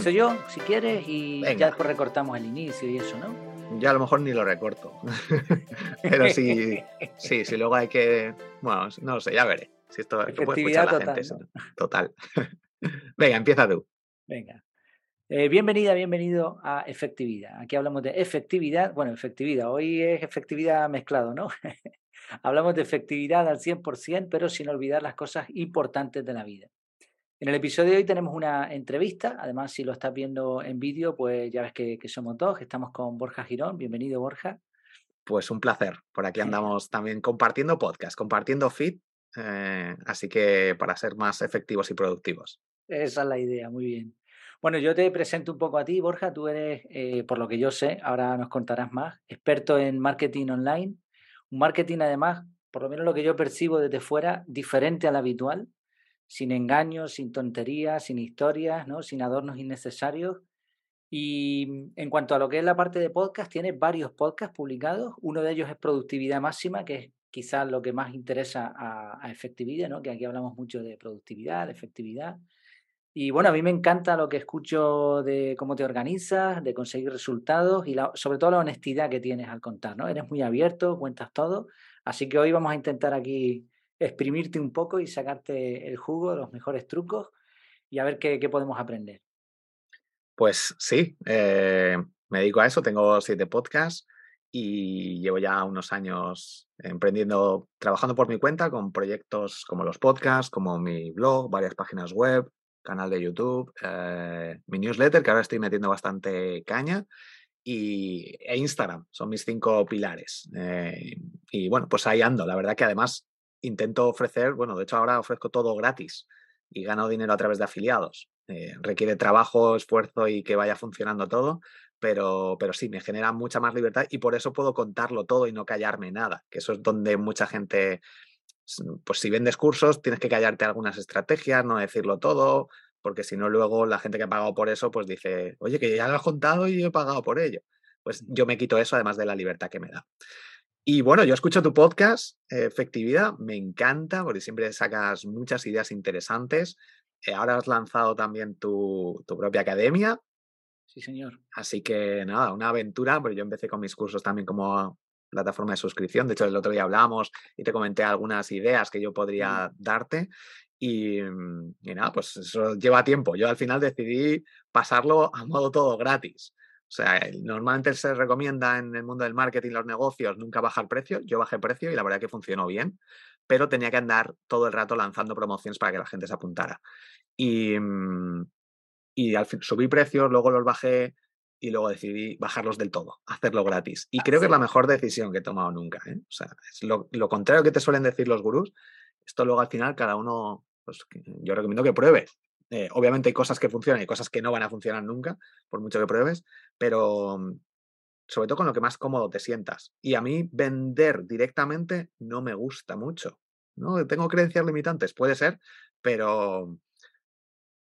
empiezo yo, si quieres, y ya después recortamos el inicio y eso, ¿no? Ya a lo mejor ni lo recorto. Pero sí, sí, sí, luego hay que. Bueno, no lo sé, ya veré. Si esto Efectividad la total, gente. Total. Venga, empieza tú. Venga. Eh, bienvenida, bienvenido a Efectividad. Aquí hablamos de efectividad. Bueno, efectividad. Hoy es efectividad mezclado, ¿no? hablamos de efectividad al 100%, pero sin olvidar las cosas importantes de la vida. En el episodio de hoy tenemos una entrevista, además si lo estás viendo en vídeo, pues ya ves que, somos dos, que estamos con Borja Girón. Bienvenido, Borja. Pues un placer. Por aquí andamos también compartiendo podcast, compartiendo feed, eh, así que para ser más efectivos y productivos. Esa es la idea, muy bien. Bueno, yo te presento un poco a ti, Borja. Tú eres, eh, por lo que yo sé, ahora nos contarás más, experto en marketing online. Un marketing, además, por lo menos lo que yo percibo desde fuera, diferente al habitual sin engaños, sin tonterías, sin historias, ¿no? sin adornos innecesarios. Y mm, en cuanto a lo que es la parte de podcast, tiene varios podcasts publicados. Uno de ellos es Productividad Máxima, que es quizás lo que más interesa a, efectividad, ¿no? que aquí hablamos mucho de productividad, de efectividad. Y bueno, a mí me encanta lo que escucho de cómo te organizas, de conseguir resultados y sobre todo la honestidad que tienes al contar, ¿no? Eres muy abierto, cuentas todo. Así que hoy vamos a intentar aquí exprimirte un poco y sacarte el jugo, los mejores trucos y a ver qué, podemos aprender. Pues sí, eh, me dedico a eso, tengo siete podcasts y llevo ya unos años emprendiendo, trabajando por mi cuenta con proyectos como los podcasts, como mi blog, varias páginas web, canal de YouTube, eh, mi newsletter, que ahora estoy metiendo bastante caña, y, e Instagram, son mis cinco pilares. Eh, y bueno, pues ahí ando. La verdad que además intento ofrecer, bueno, de hecho ahora ofrezco todo gratis y gano dinero a través de afiliados. Eh, requiere trabajo, esfuerzo y que vaya funcionando todo, pero, pero sí, me genera mucha más libertad y por eso puedo contarlo todo y no callarme nada, que eso es donde mucha gente, pues si vendes cursos, tienes que callarte algunas estrategias, no decirlo todo, porque si no luego la gente que ha pagado por eso, pues dice, oye, que ya lo has contado y he pagado por ello. Pues yo me quito eso además de la libertad que me da. Y bueno, yo escucho tu podcast, Efectividad, me encanta porque siempre sacas muchas ideas interesantes. Eh, ahora has lanzado también tu, propia academia. Sí, señor. Así que nada, una aventura, porque yo empecé con mis cursos también como plataforma de suscripción. De hecho, el otro día hablamos y te comenté algunas ideas que yo podría darte. Y, y, nada, pues eso lleva tiempo. Yo al final decidí pasarlo a modo todo gratis. O sea, normalmente se recomienda en el mundo del marketing, los negocios, nunca bajar precio. Yo bajé precio y la verdad que funcionó bien, pero tenía que andar todo el rato lanzando promociones para que la gente se apuntara. Y, mm, y al fin, subí precios, luego los bajé y luego decidí bajarlos del todo, hacerlo gratis. Y creo que es la mejor decisión que he tomado nunca. ¿eh? O sea, es lo, lo, contrario que te suelen decir los gurús. Esto luego al final cada uno, pues yo recomiendo que pruebes. Eh, obviamente hay cosas que funcionan y cosas que no van a funcionar nunca, por mucho que pruebes, pero mm, sobre todo con lo que más cómodo te sientas. Y a mí vender directamente no me gusta mucho. ¿no? Tengo creencias limitantes, puede ser, pero,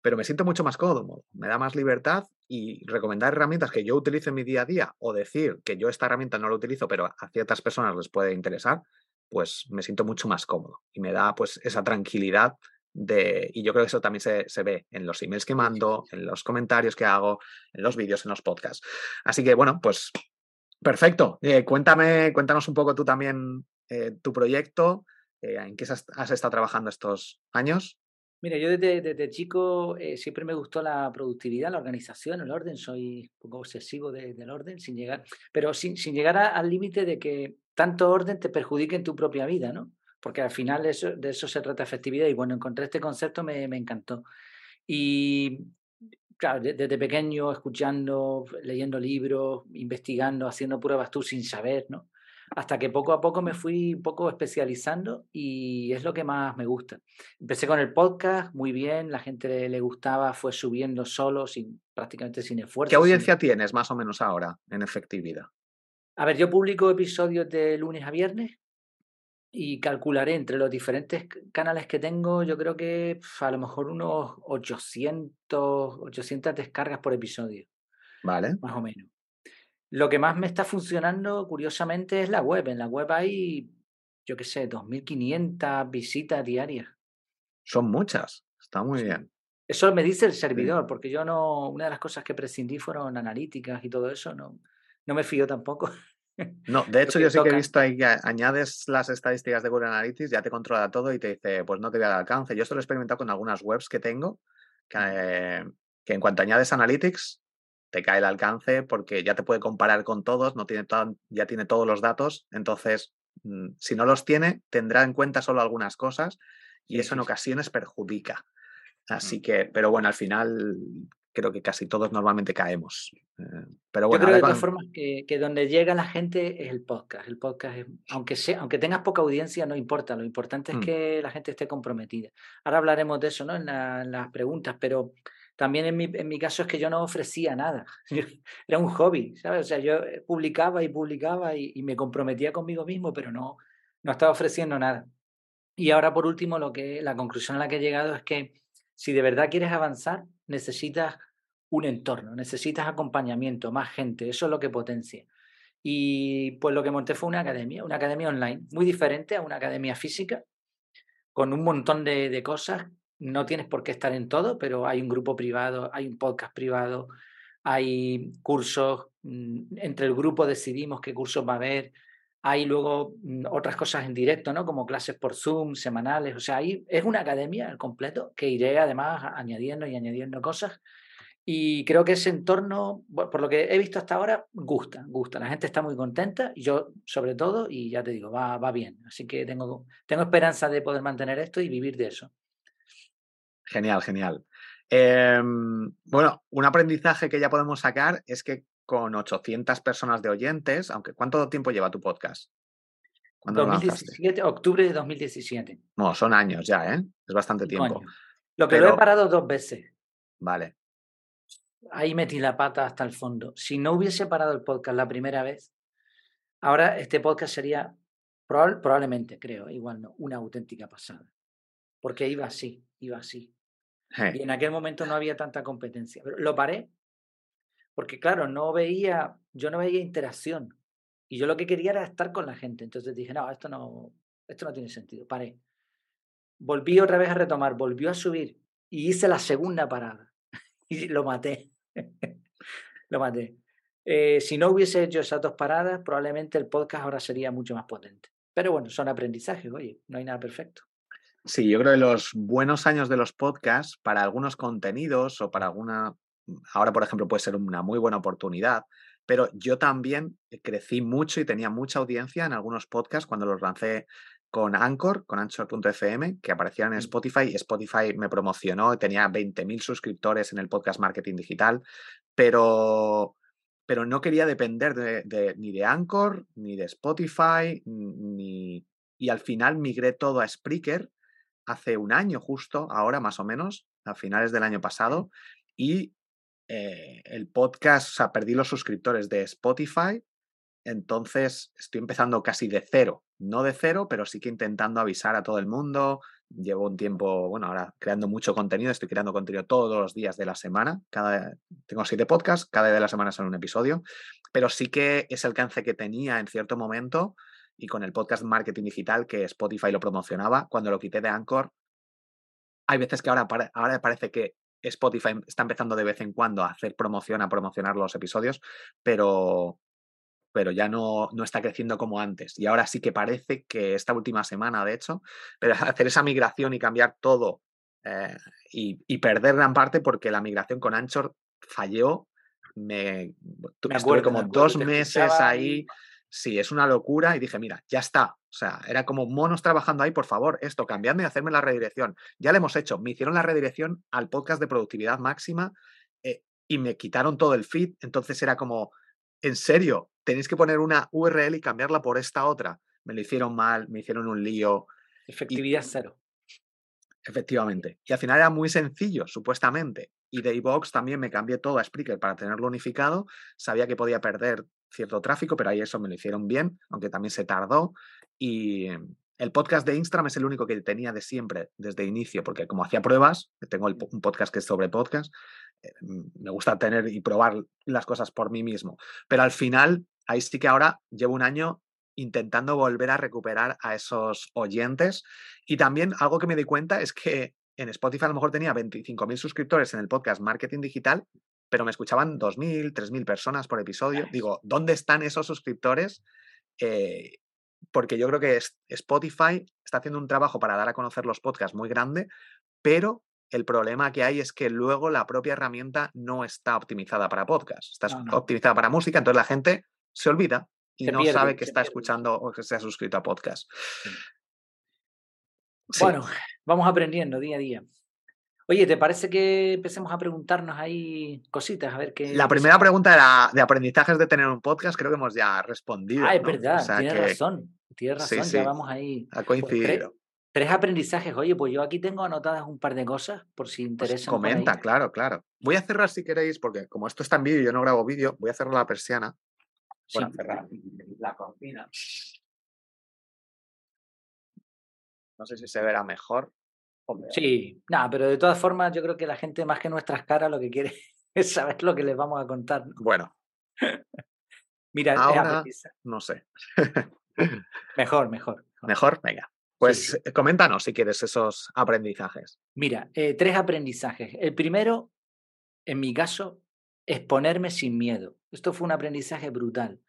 pero me siento mucho más cómodo, me da más libertad y recomendar herramientas que yo utilice en mi día a día o decir que yo esta herramienta no la utilizo, pero a ciertas personas les puede interesar, pues me siento mucho más cómodo y me da pues esa tranquilidad y yo creo que eso también se, ve en los emails que mando, en los comentarios que hago, en los vídeos, en los podcasts. Así que bueno, pues perfecto. Eh, cuéntame, cuéntanos un poco tú también eh, tu proyecto, eh, en qué has, estado trabajando estos años. Mira, yo desde, chico siempre me gustó la productividad, la organización, el orden. Soy un poco obsesivo del orden, sin llegar, pero sin, sin llegar al límite de que tanto orden te perjudique en tu propia vida, ¿no? Porque al final de eso, se trata efectividad y bueno, encontré este concepto, me, encantó. Y claro, desde pequeño, escuchando, leyendo libros, investigando, haciendo pruebas tú sin saber, ¿no? Hasta que poco a poco me fui un poco especializando y es lo que más me gusta. Empecé con el podcast, muy bien, la gente le, gustaba, fue subiendo solo, sin, prácticamente sin esfuerzo. ¿Qué audiencia tienes más o menos ahora en efectividad? A ver, yo publico episodios de lunes a viernes y calcularé entre los diferentes canales que tengo, yo creo que a lo mejor unos 800, 800 descargas por episodio. Vale. Más o menos. Lo que más me está funcionando, curiosamente, es la web. En la web hay, yo qué sé, 2.500 visitas diarias. Son muchas. Está muy bien. Eso me dice el servidor, porque yo no, una de las cosas que prescindí fueron analíticas y todo eso, no, no me fío tampoco. No, de hecho yo sí que he visto ahí que añades las estadísticas de Google Analytics, ya te controla todo y te dice, pues no te voy a dar alcance. Yo esto lo he experimentado con algunas webs que tengo, que, que en cuanto añades Analytics, te cae el alcance porque ya te puede comparar con todos, no tiene ya tiene todos los datos, entonces mm, si no los tiene, tendrá en cuenta solo algunas cosas y eso en ocasiones perjudica. Así que, pero bueno, al final creo que casi todos normalmente caemos. Eh, pero bueno, Yo creo de todas formas que, donde llega la gente es el podcast. El podcast, aunque, sea, aunque tengas poca audiencia, no importa. Lo importante es mm. que la gente esté comprometida. Ahora hablaremos de eso ¿no? en, las preguntas, pero también en mi, en mi, caso es que yo no ofrecía nada. Era un hobby, ¿sabes? O sea, yo eh, publicaba y publicaba y, y me comprometía conmigo mismo, pero no, no estaba ofreciendo nada. Y ahora, por último, lo que la conclusión a la que he llegado es que si de verdad quieres avanzar, necesitas un entorno, necesitas acompañamiento, más gente, eso es lo que potencia. Y pues lo que monté fue una academia, una academia online, muy diferente a una academia física, con un montón de, cosas. No tienes por qué estar en todo, pero hay un grupo privado, hay un podcast privado, hay cursos, mm, entre el grupo decidimos qué cursos va a haber, hay luego mm, otras cosas en directo, ¿no? Como clases por Zoom, semanales. O sea, ahí es una academia al completo que iré además añadiendo y añadiendo cosas. Y creo que ese entorno, por lo que he visto hasta ahora, gusta, gusta. La gente está muy contenta yo sobre todo, y ya te digo, va, va bien. Así que tengo, tengo esperanza de poder mantener esto y vivir de eso. Genial, genial. Em, bueno, un aprendizaje que ya podemos sacar es que con 800 personas de oyentes, aunque ¿cuánto tiempo lleva tu podcast? ¿Cuándo 2017, octubre de 2017. No, son años ya, ¿eh? Es bastante tiempo. Lo que lo he parado dos veces. Vale. Ahí metí la pata hasta el fondo. Si no hubiese parado el podcast la primera vez, ahora este podcast sería probablemente, creo, igual no, una auténtica pasada. Porque iba así, iba así. Y en aquel momento no había tanta competencia. Pero lo paré porque claro, no veía, yo no veía interacción. Y yo lo que quería era estar con la gente. Entonces dije, no, esto no, esto no tiene sentido. Paré. Volví otra vez a retomar, volvió a subir y hice la segunda parada. y lo maté. lo maté. Eh, si no hubiese hecho esas dos paradas, probablemente el podcast ahora sería mucho más potente. Pero bueno, son aprendizajes, oye, no hay nada perfecto. Sí, yo creo que los buenos años de los podcasts, para algunos contenidos o para alguna ahora, por ejemplo, puede ser una muy buena oportunidad, pero yo también crecí mucho y tenía mucha audiencia en algunos podcasts cuando los lancé con Anchor, con Anchor.fm, que aparecían en Spotify. Spotify me promocionó, tenía 20.000 suscriptores en el podcast Marketing Digital, pero, pero no quería depender de, ni de Anchor, ni de Spotify, ni... Y al final migré todo a Spreaker hace un año justo, ahora más o menos, a finales del año pasado, y eh, el podcast, o sea, perdí los suscriptores de Spotify, entonces estoy empezando casi de cero, no de cero, pero sí que intentando avisar a todo el mundo. Llevo un tiempo, bueno, ahora creando mucho contenido, estoy creando contenido todos los días de la semana. Cada, tengo siete podcasts, cada día de la semana sale un episodio, pero sí que ese alcance que tenía en cierto momento y con el podcast Marketing Digital que Spotify lo promocionaba, cuando lo quité de Anchor, hay veces que ahora, ahora parece que Spotify está empezando de vez en cuando a hacer promoción, a promocionar los episodios, pero, pero ya no, no está creciendo como antes. Y ahora sí que parece que esta última semana, de hecho, pero hacer esa migración y cambiar todo eh, y, perder gran parte porque la migración con Anchor falló. Me, me estuve como dos meses ahí sí, es una locura y dije, mira, ya está. O sea, era como monos trabajando ahí, por favor, esto, cambiadme y hacerme la redirección. Ya lo hemos hecho. Me hicieron la redirección al podcast de productividad máxima eh, y me quitaron todo el feed. Entonces era como, en serio, tenéis que poner una URL y cambiarla por esta otra. Me lo hicieron mal, me hicieron un lío. Efectividad cero. Efectivamente. Y al final era muy sencillo, supuestamente. Y de iVox también me cambié todo a Spreaker para tenerlo unificado. Sabía que podía perder cierto tráfico, pero ahí eso me lo hicieron bien, aunque también se tardó. Y el podcast de Instagram es el único que tenía de siempre, desde inicio, porque como hacía pruebas, tengo un podcast que es sobre podcast, eh, me gusta tener y probar las cosas por mí mismo. Pero al final, ahí sí que ahora llevo un año intentando volver a recuperar a esos oyentes. Y también algo que me di cuenta es que en Spotify a lo mejor tenía 25.000 suscriptores en el podcast Marketing Digital, pero me escuchaban 2.000, 3.000 personas por episodio. Digo, ¿dónde están esos suscriptores? Eh, porque yo creo que Spotify está haciendo un trabajo para dar a conocer los podcasts muy grande, pero el problema que hay es que luego la propia herramienta no está optimizada para podcasts, está optimizada para música, entonces la gente se olvida y no sabe que está escuchando o que se ha suscrito a podcast. Bueno, vamos aprendiendo día a día. Oye, ¿te parece que empecemos a preguntarnos ahí cositas? A ver qué. La primera pregunta era de aprendizajes de tener un podcast, creo que hemos ya respondido. Ah, es verdad, tienes razón. Tienes razón, ya vamos ahí. Ha pues coincidido. tres, aprendizajes. Oye, pues yo aquí tengo anotadas un par de cosas por si pues interesa. comenta, claro, claro. Voy a cerrar si queréis, porque como esto está en vídeo y yo no grabo vídeo, voy a cerrar la persiana. Voy a cerrar la cortina. No sé si se verá mejor. Sí, nada, pero de todas formas yo creo que la gente más que nuestras caras lo que quiere es saber lo que les vamos a contar. Bueno. Mira, ahora no sé. mejor, mejor, mejor. venga. Pues eh, coméntanos si quieres esos aprendizajes. Mira, eh, tres aprendizajes. El primero, en mi caso, es ponerme sin miedo. Esto fue un aprendizaje brutal.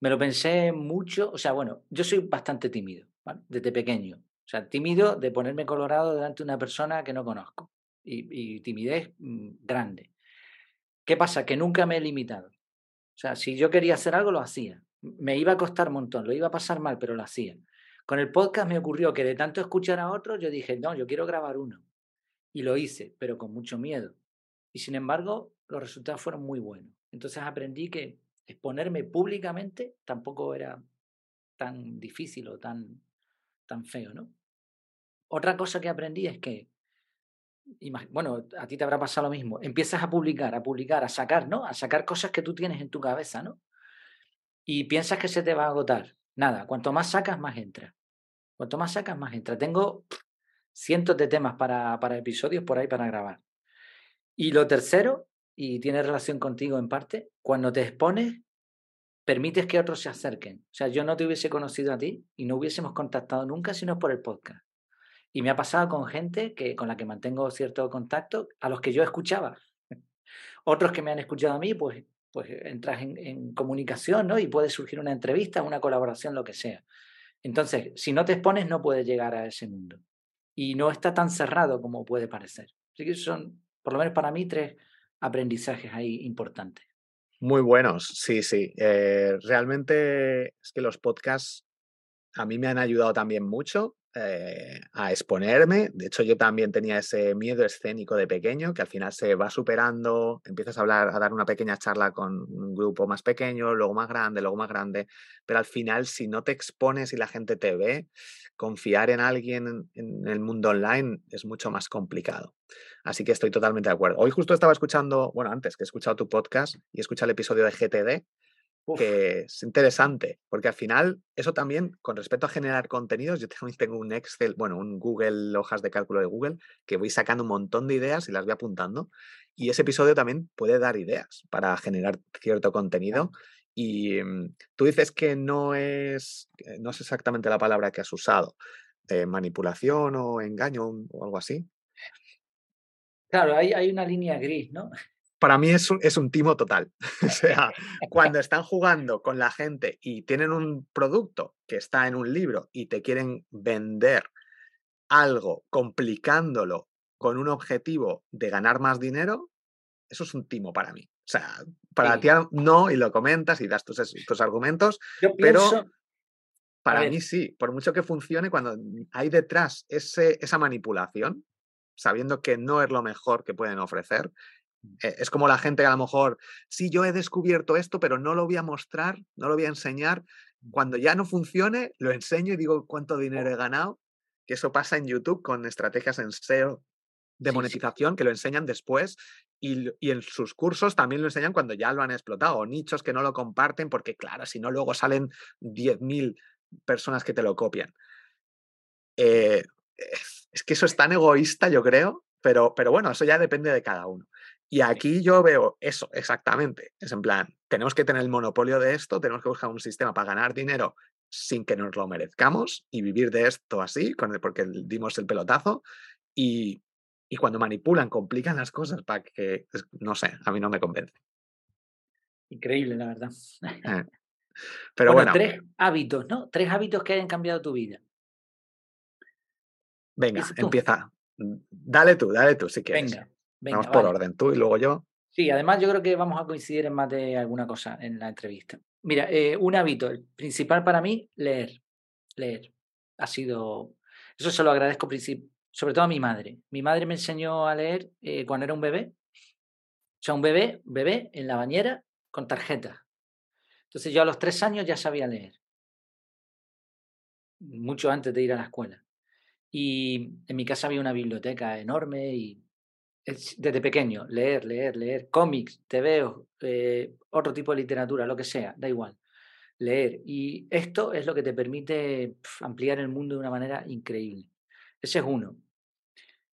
Me lo pensé mucho, o sea, bueno, yo soy bastante tímido, desde pequeño. O sea, tímido de ponerme colorado delante de una persona que no conozco. Y, timidez mm, grande. ¿Qué pasa? Que nunca me he limitado. O sea, si yo quería hacer algo, lo hacía. Me iba a costar un montón, lo iba a pasar mal, pero lo hacía. Con el podcast me ocurrió que de tanto escuchar a otros, yo dije, no, yo quiero grabar uno. Y lo hice, pero con mucho miedo. Y sin embargo, los resultados fueron muy buenos. Entonces aprendí que exponerme públicamente tampoco era tan difícil o tan, tan feo, ¿no? Otra cosa que aprendí es que, bueno, a ti te habrá pasado lo mismo, empiezas a publicar, a publicar, a sacar, ¿no? A sacar cosas que tú tienes en tu cabeza, ¿no? Y piensas que se te va a agotar. Nada, cuanto más sacas, más entra. Cuanto más sacas, más entra. Tengo cientos de temas para, para episodios por ahí para grabar. Y lo tercero, y tiene relación contigo en parte, cuando te expones, permites que otros se acerquen. O sea, yo no te hubiese conocido a ti y no hubiésemos contactado nunca sino por el podcast. Y me ha pasado con gente que, con la que mantengo cierto contacto, a los que yo escuchaba. Otros que me han escuchado a mí, pues, pues entras en, comunicación, ¿no? Y puede surgir una entrevista, una colaboración, lo que sea. Entonces, si no te expones, no puedes llegar a ese mundo. Y no está tan cerrado como puede parecer. Así que son, por lo menos para mí, tres aprendizajes ahí importantes. Muy buenos, sí, sí. Eh, realmente es que los podcasts a mí me han ayudado también mucho eh, a exponerme. De hecho, yo también tenía ese miedo escénico de pequeño que al final se va superando, empiezas a hablar, a dar una pequeña charla con un grupo más pequeño, luego más grande, luego más grande, pero al final si no te expones y la gente te ve, confiar en alguien en el mundo online es mucho más complicado. Así que estoy totalmente de acuerdo. Hoy justo estaba escuchando, bueno, antes que he escuchado tu podcast y he escuchado el episodio de GTD que es interesante, porque al final eso también, con respecto a generar contenidos, yo también tengo un Excel, bueno, un Google, hojas de cálculo de Google, que voy sacando un montón de ideas y las voy apuntando. Y ese episodio también puede dar ideas para generar cierto contenido. Y mm, tú dices que no es, no es exactamente la palabra que has usado, eh, manipulación o engaño o algo así. Claro, hay, hay una línea gris, ¿no? Para mí es un, es un timo total. o sea, cuando están jugando con la gente y tienen un producto que está en un libro y te quieren vender algo complicándolo con un objetivo de ganar más dinero, eso es un timo para mí. O sea, para ti no, y lo comentas y das tus, tus argumentos, pero para mí sí, por mucho que funcione, cuando hay detrás ese, esa manipulación, sabiendo que no es lo mejor que pueden ofrecer, es como la gente que a lo mejor, sí, yo he descubierto esto, pero no lo voy a mostrar, no lo voy a enseñar. Cuando ya no funcione, lo enseño y digo cuánto dinero he ganado. Que eso pasa en YouTube con estrategias en SEO de monetización que lo enseñan después y, y, en sus cursos también lo enseñan cuando ya lo han explotado, o nichos que no lo comparten porque, claro, si no, luego salen 10.000 personas que te lo copian. Eh, es que eso es tan egoísta, yo creo, pero, pero bueno, eso ya depende de cada uno. Y aquí yo veo eso exactamente. Es en plan, tenemos que tener el monopolio de esto, tenemos que buscar un sistema para ganar dinero sin que nos lo merezcamos y vivir de esto así, porque dimos el pelotazo. Y, y cuando manipulan, complican las cosas para que, no sé, a mí no me convence. Increíble, la verdad. Eh, pero bueno, tres hábitos, ¿no? Tres hábitos que hayan cambiado tu vida. Venga, empieza. Dale tú, dale tú, si quieres. Venga, venga Vamos por orden, tú y luego yo. Sí, además yo creo que vamos a coincidir en más de alguna cosa en la entrevista. Mira, eh, un hábito, el principal para mí, leer. Leer. Ha sido. Eso se lo agradezco sobre todo a mi madre. Mi madre me enseñó a leer eh, cuando era un bebé. O sea, un bebé, bebé en la bañera con tarjeta. Entonces yo a los tres años ya sabía leer. Mucho antes de ir a la escuela. Y en mi casa había una biblioteca enorme y desde pequeño, leer, leer, leer, cómics, te veo, eh, otro tipo de literatura, lo que sea, da igual. Leer. Y esto es lo que te permite ampliar el mundo de una manera increíble. Ese es uno.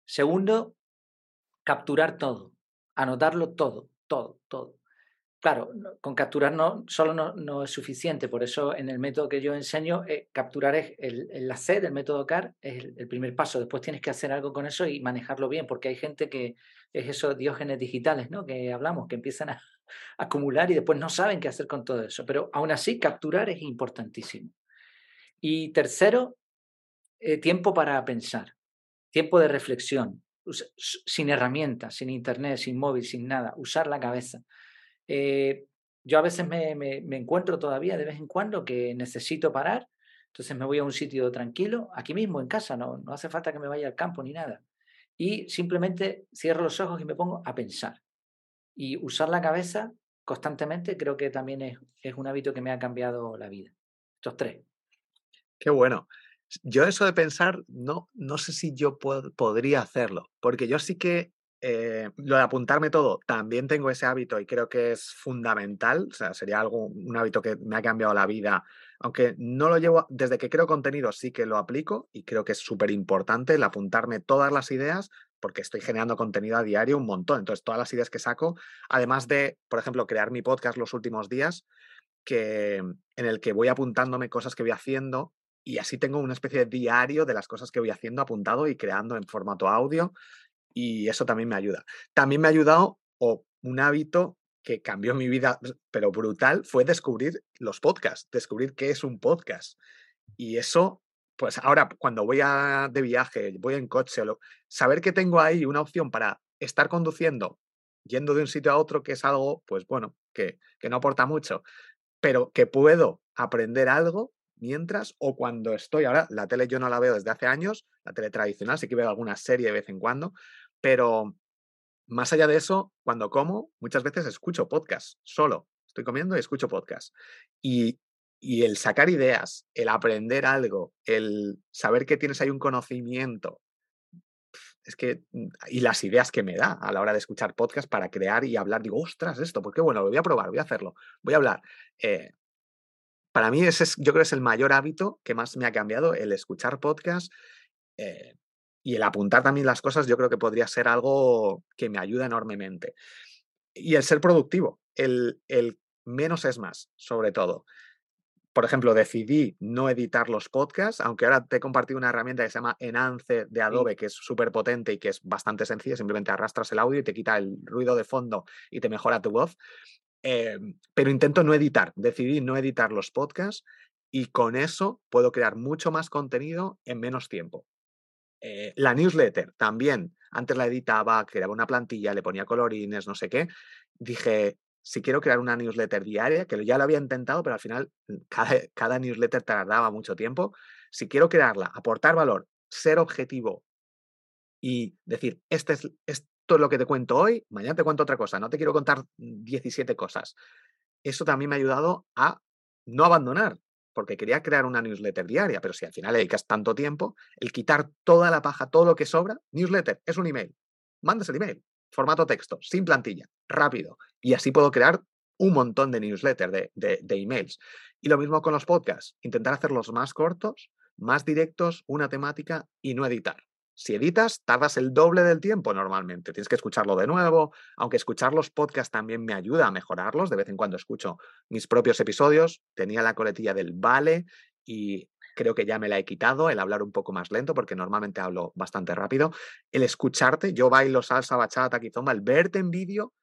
Segundo, capturar todo, anotarlo todo, todo, todo. Claro, con capturar no, solo no, es suficiente, por eso en el método que yo enseño, eh, capturar es el, la C del método CAR, es el, primer paso. Después tienes que hacer algo con eso y manejarlo bien, porque hay gente que es esos diógenes digitales, ¿no? Que hablamos, que empiezan a, acumular y después no saben qué hacer con todo eso. Pero aún así, capturar es importantísimo. Y tercero, eh, tiempo para pensar, tiempo de reflexión, sin herramientas, sin internet, sin móvil, sin nada, usar la cabeza. Eh, yo a veces me, encuentro todavía de vez en cuando que necesito parar, entonces me voy a un sitio tranquilo, aquí mismo en casa, no, no hace falta que me vaya al campo ni nada. Y simplemente cierro los ojos y me pongo a pensar. Y usar la cabeza constantemente creo que también es, un hábito que me ha cambiado la vida. Estos tres. Qué bueno. Yo eso de pensar, no, no sé si yo podría hacerlo, porque yo sí que eh, lo de apuntarme todo, también tengo ese hábito y creo que es fundamental, o sea, sería algo, un hábito que me ha cambiado la vida, aunque no lo llevo, desde que creo contenido sí que lo aplico y creo que es súper importante el apuntarme todas las ideas porque estoy generando contenido a diario un montón, entonces todas las ideas que saco, además de, por ejemplo, crear mi podcast los últimos días, que, en el que voy apuntándome cosas que voy haciendo y así tengo una especie de diario de las cosas que voy haciendo apuntado y creando en formato audio y eso también me ayuda. También me ha ayudado o un hábito que cambió mi vida, pero brutal, fue descubrir los podcasts, descubrir qué es un podcast. Y eso, pues ahora cuando voy a, de viaje, voy en coche, saber que tengo ahí una opción para estar conduciendo, yendo de un sitio a otro, que es algo, pues bueno, que, que no aporta mucho, pero que puedo aprender algo mientras o cuando estoy. Ahora, la tele yo no la veo desde hace años, la tele tradicional, sí que veo alguna serie de vez en cuando, pero más allá de eso, cuando como, muchas veces escucho podcast solo. Estoy comiendo y escucho podcast. Y, y el sacar ideas, el aprender algo, el saber que tienes ahí un conocimiento, es que, mm, y las ideas que me da a la hora de escuchar podcast para crear y hablar, digo, ostras, esto, pues qué bueno, lo voy a probar, voy a hacerlo, voy a hablar. Eh, para mí ese es, yo creo que es el mayor hábito que más me ha cambiado, el escuchar podcast. Eh, y el apuntar también las cosas yo creo que podría ser algo que me ayuda enormemente. Y el ser productivo, el, el menos es más, sobre todo. Por ejemplo, decidí no editar los podcasts, aunque ahora te he compartido una herramienta que se llama Enance de Adobe, que es súper potente y que es bastante sencilla. Simplemente arrastras el audio y te quita el ruido de fondo y te mejora tu voz. Em, pero intento no editar. Decidí no editar los podcasts y con eso puedo crear mucho más contenido en menos tiempo. Eh, la newsletter también, antes la editaba, creaba una plantilla, le ponía colorines, no sé qué. Dije, si quiero crear una newsletter diaria, que ya lo había intentado, pero al final mm, cada, newsletter tardaba mucho tiempo. Si quiero crearla, aportar valor, ser objetivo y decir, este es, esto es lo que te cuento hoy, mañana te cuento otra cosa, no te quiero contar 17 cosas. Eso también me ha ayudado a no abandonar, porque quería crear una newsletter diaria, pero si al final le dedicas tanto tiempo, el quitar toda la paja, todo lo que sobra, newsletter es un email. Mandas el email, formato texto, sin plantilla, rápido. Y así puedo crear un montón de newsletters, de, de, de emails. Y lo mismo con los podcasts, intentar hacerlos más cortos, más directos, una temática y no editar. Si editas, tardas el doble del tiempo normalmente. Tienes que escucharlo de nuevo, aunque escuchar los podcasts también me ayuda a mejorarlos. De vez en cuando escucho mis propios episodios. Tenía la coletilla del vale y creo que ya me la he quitado, el hablar un poco más lento, porque normalmente hablo bastante rápido. El escucharte, yo bailo salsa, bachata, kizomba, el verte en vídeo,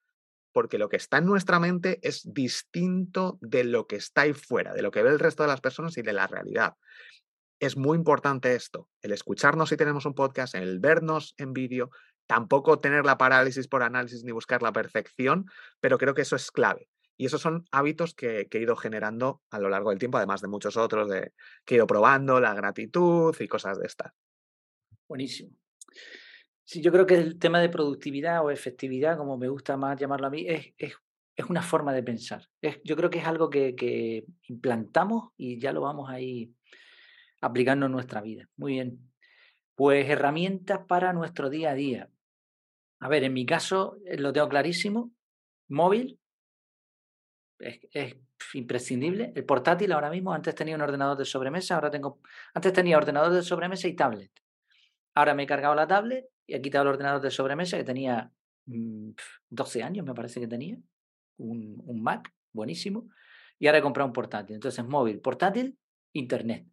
porque lo que está en nuestra mente es distinto de lo que está ahí fuera, de lo que ve el resto de las personas y de la realidad. Es muy importante esto, el escucharnos si tenemos un podcast, el vernos en vídeo, tampoco tener la parálisis por análisis ni buscar la perfección, pero creo que eso es clave. Y esos son hábitos que, he ido generando a lo largo del tiempo, además de muchos otros de, que he ido probando, la gratitud y cosas de estas. Buenísimo. Sí, yo creo que el tema de productividad o efectividad, como me gusta más llamarlo a mí, es, es, una forma de pensar. yo creo que es algo que, que, implantamos y ya lo vamos ahí aplicando en nuestra vida. Muy bien. Pues herramientas para nuestro día a día. A ver, en mi caso eh, lo tengo clarísimo. Móvil, es, imprescindible. El portátil ahora mismo, antes tenía un ordenador de sobremesa, ahora tengo, antes tenía ordenador de sobremesa y tablet. Ahora me he cargado la tablet y he quitado el ordenador de sobremesa que tenía 12 mm, años, me parece que tenía, un, un Mac, buenísimo, y ahora he comprado un portátil. Entonces, móvil, portátil, internet.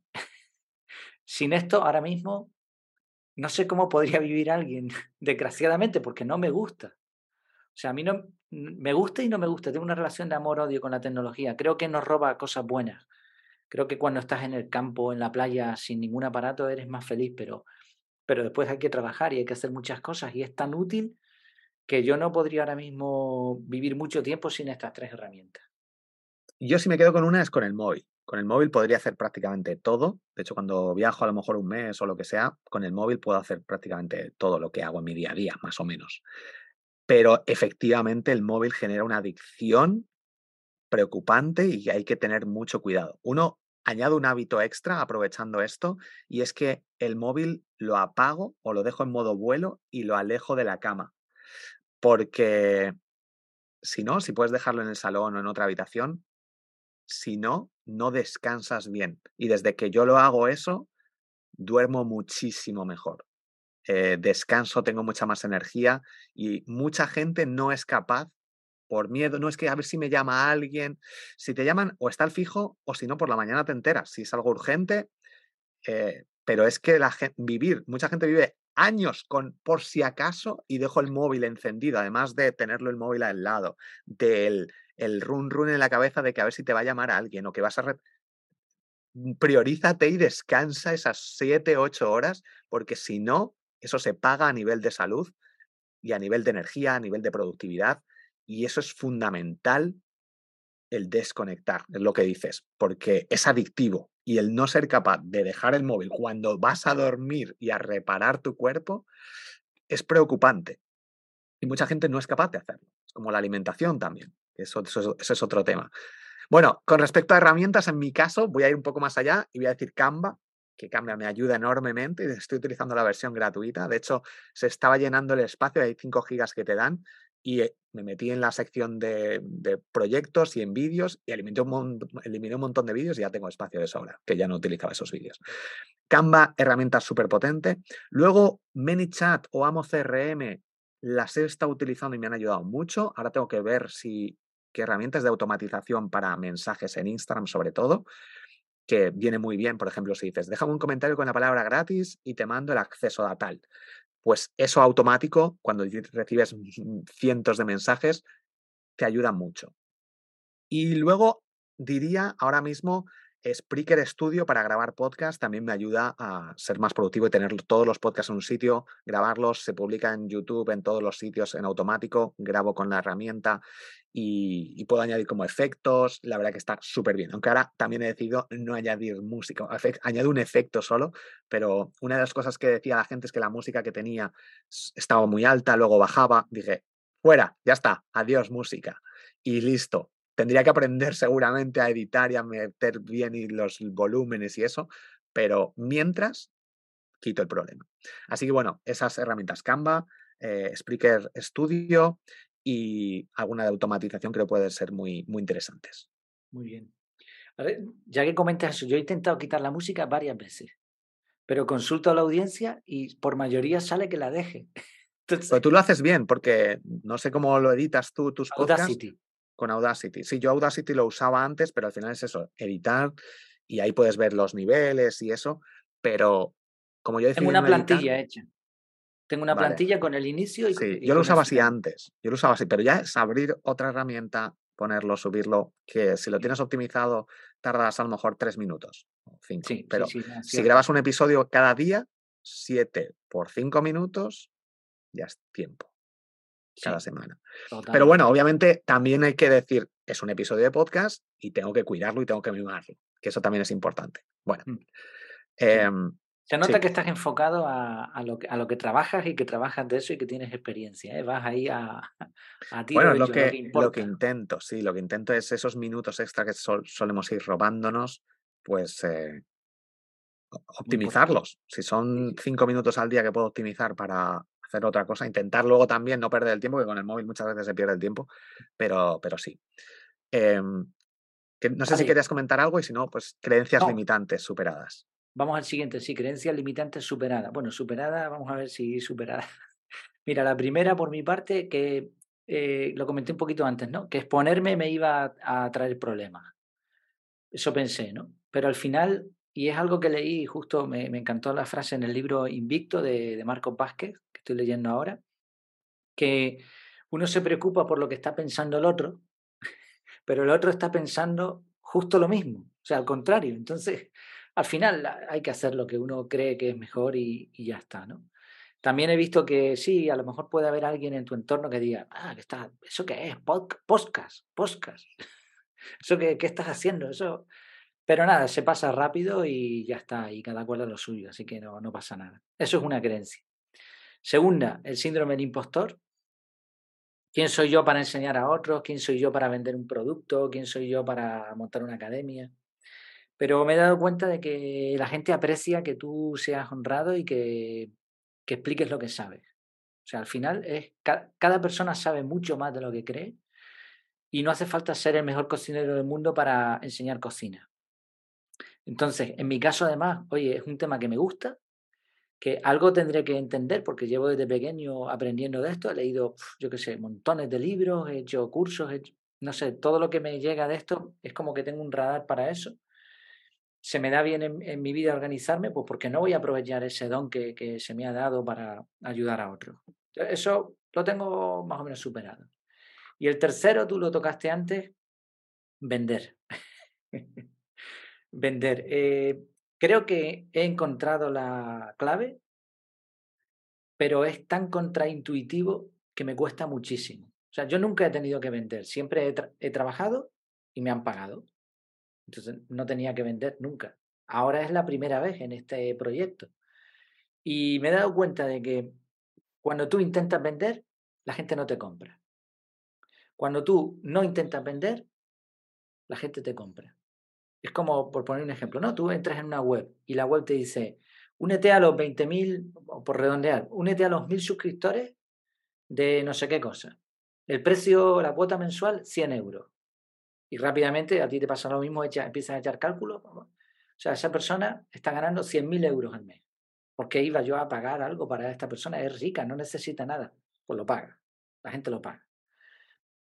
Sin esto, ahora mismo, no sé cómo podría vivir alguien, desgraciadamente, porque no me gusta. O sea, a mí no me gusta y no me gusta. Tengo una relación de amor-odio con la tecnología. Creo que nos roba cosas buenas. Creo que cuando estás en el campo, en la playa, sin ningún aparato, eres más feliz, pero, pero después hay que trabajar y hay que hacer muchas cosas. Y es tan útil que yo no podría ahora mismo vivir mucho tiempo sin estas tres herramientas. Yo si me quedo con una es con el móvil. Con el móvil podría hacer prácticamente todo. De hecho, cuando viajo a lo mejor un mes o lo que sea, con el móvil puedo hacer prácticamente todo lo que hago en mi día a día, más o menos. Pero efectivamente el móvil genera una adicción preocupante y hay que tener mucho cuidado. Uno añade un hábito extra aprovechando esto y es que el móvil lo apago o lo dejo en modo vuelo y lo alejo de la cama. Porque si no, si puedes dejarlo en el salón o en otra habitación, si no, no descansas bien. Y desde que yo lo hago eso, duermo muchísimo mejor. Eh, descanso, tengo mucha más energía y mucha gente no es capaz por miedo, no es que a ver si me llama alguien, si te llaman o está el fijo o si no por la mañana te enteras, si es algo urgente, eh, pero es que la gente, vivir, mucha gente vive años con por si acaso y dejo el móvil encendido, además de tenerlo el móvil al lado, del el run run en la cabeza de que a ver si te va a llamar alguien o que vas a... Priorízate y descansa esas 7, 8 horas, porque si no, eso se paga a nivel de salud y a nivel de energía, a nivel de productividad. Y eso es fundamental el desconectar, es lo que dices, porque es adictivo y el no ser capaz de dejar el móvil cuando vas a dormir y a reparar tu cuerpo es preocupante. Y mucha gente no es capaz de hacerlo. Como la alimentación también. Eso, es otro tema. Bueno, con respecto a herramientas, en mi caso, voy a ir un poco más allá y voy a decir Canva, que cambia, me ayuda enormemente estoy utilizando la versión gratuita. De hecho, se estaba llenando el espacio, hay 5 gigas que te dan y eh, me metí en la sección de, proyectos y en vídeos y eliminé un, eliminé un montón de vídeos y ya tengo espacio de sobra, que ya no utilizaba esos vídeos. Canva, herramienta súper potente. Luego, ManyChat o Amo CRM las he estado utilizando y me han ayudado mucho. Ahora tengo que ver si qué herramientas de automatización para mensajes en Instagram sobre todo que viene muy bien, por ejemplo, si dices, déjame un comentario con la palabra gratis y te mando el acceso a tal. Pues eso automático, cuando recibes cientos de mensajes, te ayuda mucho. Y luego diría ahora mismo Spreaker Studio para grabar podcast también me ayuda a ser más productivo y tener todos los podcasts en un sitio, grabarlos, se publica en YouTube, en todos los sitios en automático, grabo con la herramienta y, puedo añadir como efectos. La verdad que está súper bien. Aunque ahora también he decidido no añadir música, añado un efecto solo, pero una de las cosas que decía la gente es que la música que tenía estaba muy alta, luego bajaba. Dije, fuera, ya está, adiós música. Y listo, Tendría que aprender seguramente a editar y a meter bien los volúmenes y eso, pero mientras quito el problema. Así que bueno, esas herramientas Canva, eh, Spreaker Studio y alguna de automatización creo pueden ser muy, muy interesantes. Muy bien. ya que comentas eso, yo he intentado quitar la música varias veces, pero consulto a la audiencia y por mayoría sale que la deje. Pero tú lo haces bien, porque no sé cómo lo editas tú, tus podcasts. Con Audacity. Sí, yo Audacity lo usaba antes, pero al final es eso, editar y ahí puedes ver los niveles y eso, pero como yo decía... Tengo una plantilla hecha. Tengo una plantilla con el inicio y Sí, yo lo usaba así antes, yo lo usaba así, pero ya es abrir otra herramienta, ponerlo, subirlo, que si lo tienes optimizado tardas a lo mejor tres minutos cinco. Sí, pero si grabas un episodio cada día, siete por cinco minutos, ya es tiempo cada semana. Pero bueno, obviamente también hay que decir, es un episodio de podcast y tengo que cuidarlo y tengo que mimarlo, que eso también es importante. Bueno. Mm. Em, Se nota que estás enfocado a, lo que, a lo que trabajas y que trabajas de eso y que tienes experiencia. ¿eh? Vas ahí a, a ti. Bueno, lo, que, lo, que, intento, sí, lo que intento es esos minutos extra que solemos ir robándonos, pues eh, optimizarlos. Si son cinco minutos al día que puedo optimizar para hacer otra cosa, intentar luego también no perder el tiempo, que con el móvil muchas veces se pierde el tiempo, pero, pero sí. Em, no sé si querías comentar algo y si no, pues creencias limitantes superadas. Vamos al siguiente, sí, creencias limitantes superadas. Bueno, superada, vamos a ver si superada. Mira, la primera por mi parte, que eh, lo comenté un poquito antes, ¿no? Que exponerme me iba a, traer problemas. Eso pensé, ¿no? Pero al final, y es algo que leí, justo me, encantó la frase en el libro Invicto de, de Marco Vázquez, que estoy leyendo ahora, que uno se preocupa por lo que está pensando el otro, pero el otro está pensando justo lo mismo, o sea, al contrario. Entonces, al final hay que hacer lo que uno cree que es mejor y, ya está, ¿no? También he visto que sí, a lo mejor puede haber alguien en tu entorno que diga, ah, ¿qué está? ¿eso qué es? Podcast, podcast. ¿Eso qué, qué estás haciendo? Eso... Pero nada, se pasa rápido y ya está, y cada cual a lo suyo, así que no, no pasa nada. Eso es una creencia. Segunda, el síndrome del impostor. ¿Quién soy yo para enseñar a otros? ¿Quién soy yo para vender un producto? ¿Quién soy yo para montar una academia? Pero me he dado cuenta de que la gente aprecia que tú seas honrado y que, expliques lo que sabes. O sea, al final es cada persona sabe mucho más de lo que cree y no hace falta ser el mejor cocinero del mundo para enseñar cocina. Entonces, en mi caso además, oye, es un tema que me gusta, que algo tendré que entender porque llevo desde pequeño aprendiendo de esto, he leído, yo qué sé, montones de libros, he hecho cursos, no sé, todo lo que me llega de esto es como que tengo un radar para eso. Se me da bien en, mi vida organizarme, pues porque no voy a aprovechar ese don que, que se me ha dado para ayudar a otros. Eso lo tengo más o menos superado. Y el tercero, tú lo tocaste antes, vender. vender. Eh, Creo que he encontrado la clave, pero es tan contraintuitivo que me cuesta muchísimo. O sea, yo nunca he tenido que vender, siempre he, trabajado y me han pagado. Entonces no tenía que vender nunca. Ahora es la primera vez en este proyecto. Y me he dado cuenta de que cuando tú intentas vender, la gente no te compra. Cuando tú no intentas vender, la gente te compra. Es como, por poner un ejemplo, ¿no? Tú entras en una web y la web te dice, únete a los 20.000, o por redondear, únete a los 1.000 suscriptores de no sé qué cosa. El precio, la cuota mensual, 100 euros. Y rápidamente a ti te pasa lo mismo, echa, empiezas a echar cálculos. O sea, esa persona está ganando 100.000 euros al mes. ¿Por qué iba yo a pagar algo para esta persona? Es rica, no necesita nada. Pues lo paga. La gente lo paga.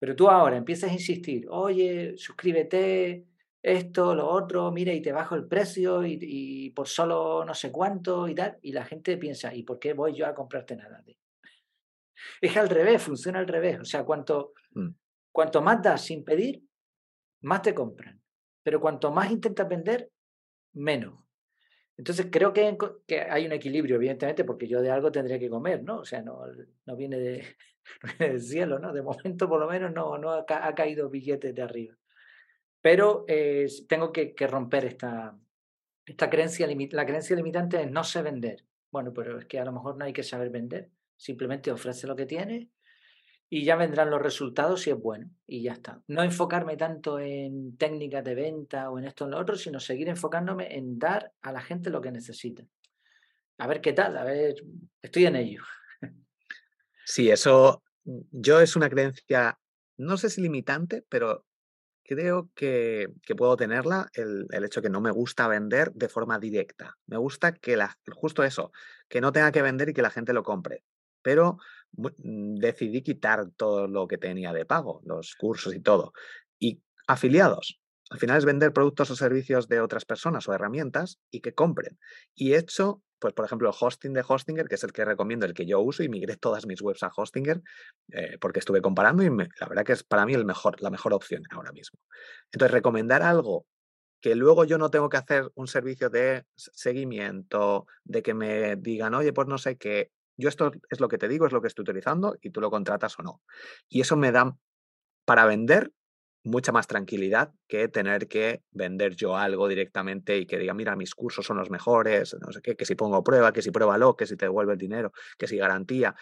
Pero tú ahora empiezas a insistir, oye, suscríbete, esto, lo otro, mira, y te bajo el precio y, por solo no sé cuánto y tal. Y la gente piensa, ¿y por qué voy yo a comprarte nada? Es al revés, funciona al revés. O sea, cuanto, mm. cuanto más das sin pedir, más te compran. Pero cuanto más intentas vender, menos. Entonces creo que, que, hay un equilibrio, evidentemente, porque yo de algo tendría que comer, ¿no? O sea, no, no, viene, de, del cielo, ¿no? De momento, por lo menos, no, no ha, ha caído billetes de arriba. Pero eh, tengo que, romper esta, esta creencia, la creencia limitante es no sé vender. Bueno, pero es que a lo mejor no hay que saber vender, simplemente ofrece lo que tiene y ya vendrán los resultados si es bueno y ya está. No enfocarme tanto en técnicas de venta o en esto o en lo otro, sino seguir enfocándome en dar a la gente lo que necesita. A ver qué tal, a ver, estoy en ello. Sí, eso yo es una creencia, no sé si limitante, pero creo que, puedo tenerla el, hecho que no me gusta vender de forma directa. Me gusta que la, justo eso, que no tenga que vender y que la gente lo compre. Pero mm, decidí quitar todo lo que tenía de pago, los cursos y todo. Y afiliados. al final es vender productos o servicios de otras personas o herramientas y que compren. Y he hecho, pues por ejemplo, el hosting de Hostinger, que es el que recomiendo, el que yo uso y migré todas mis webs a Hostinger eh, porque estuve comparando y la verdad que es para mí el mejor, la mejor opción ahora mismo. Entonces, recomendar algo que luego yo no tengo que hacer un servicio de seguimiento, de que me digan, oye, pues no sé qué, yo esto es lo que te digo, es lo que estoy utilizando y tú lo contratas o no. Y eso me da para vender mucha más tranquilidad que tener que vender yo algo directamente y que diga, mira, mis cursos son los mejores, no sé qué, que si pongo prueba, que si pruébalo, que si te devuelve el dinero, que si garantía.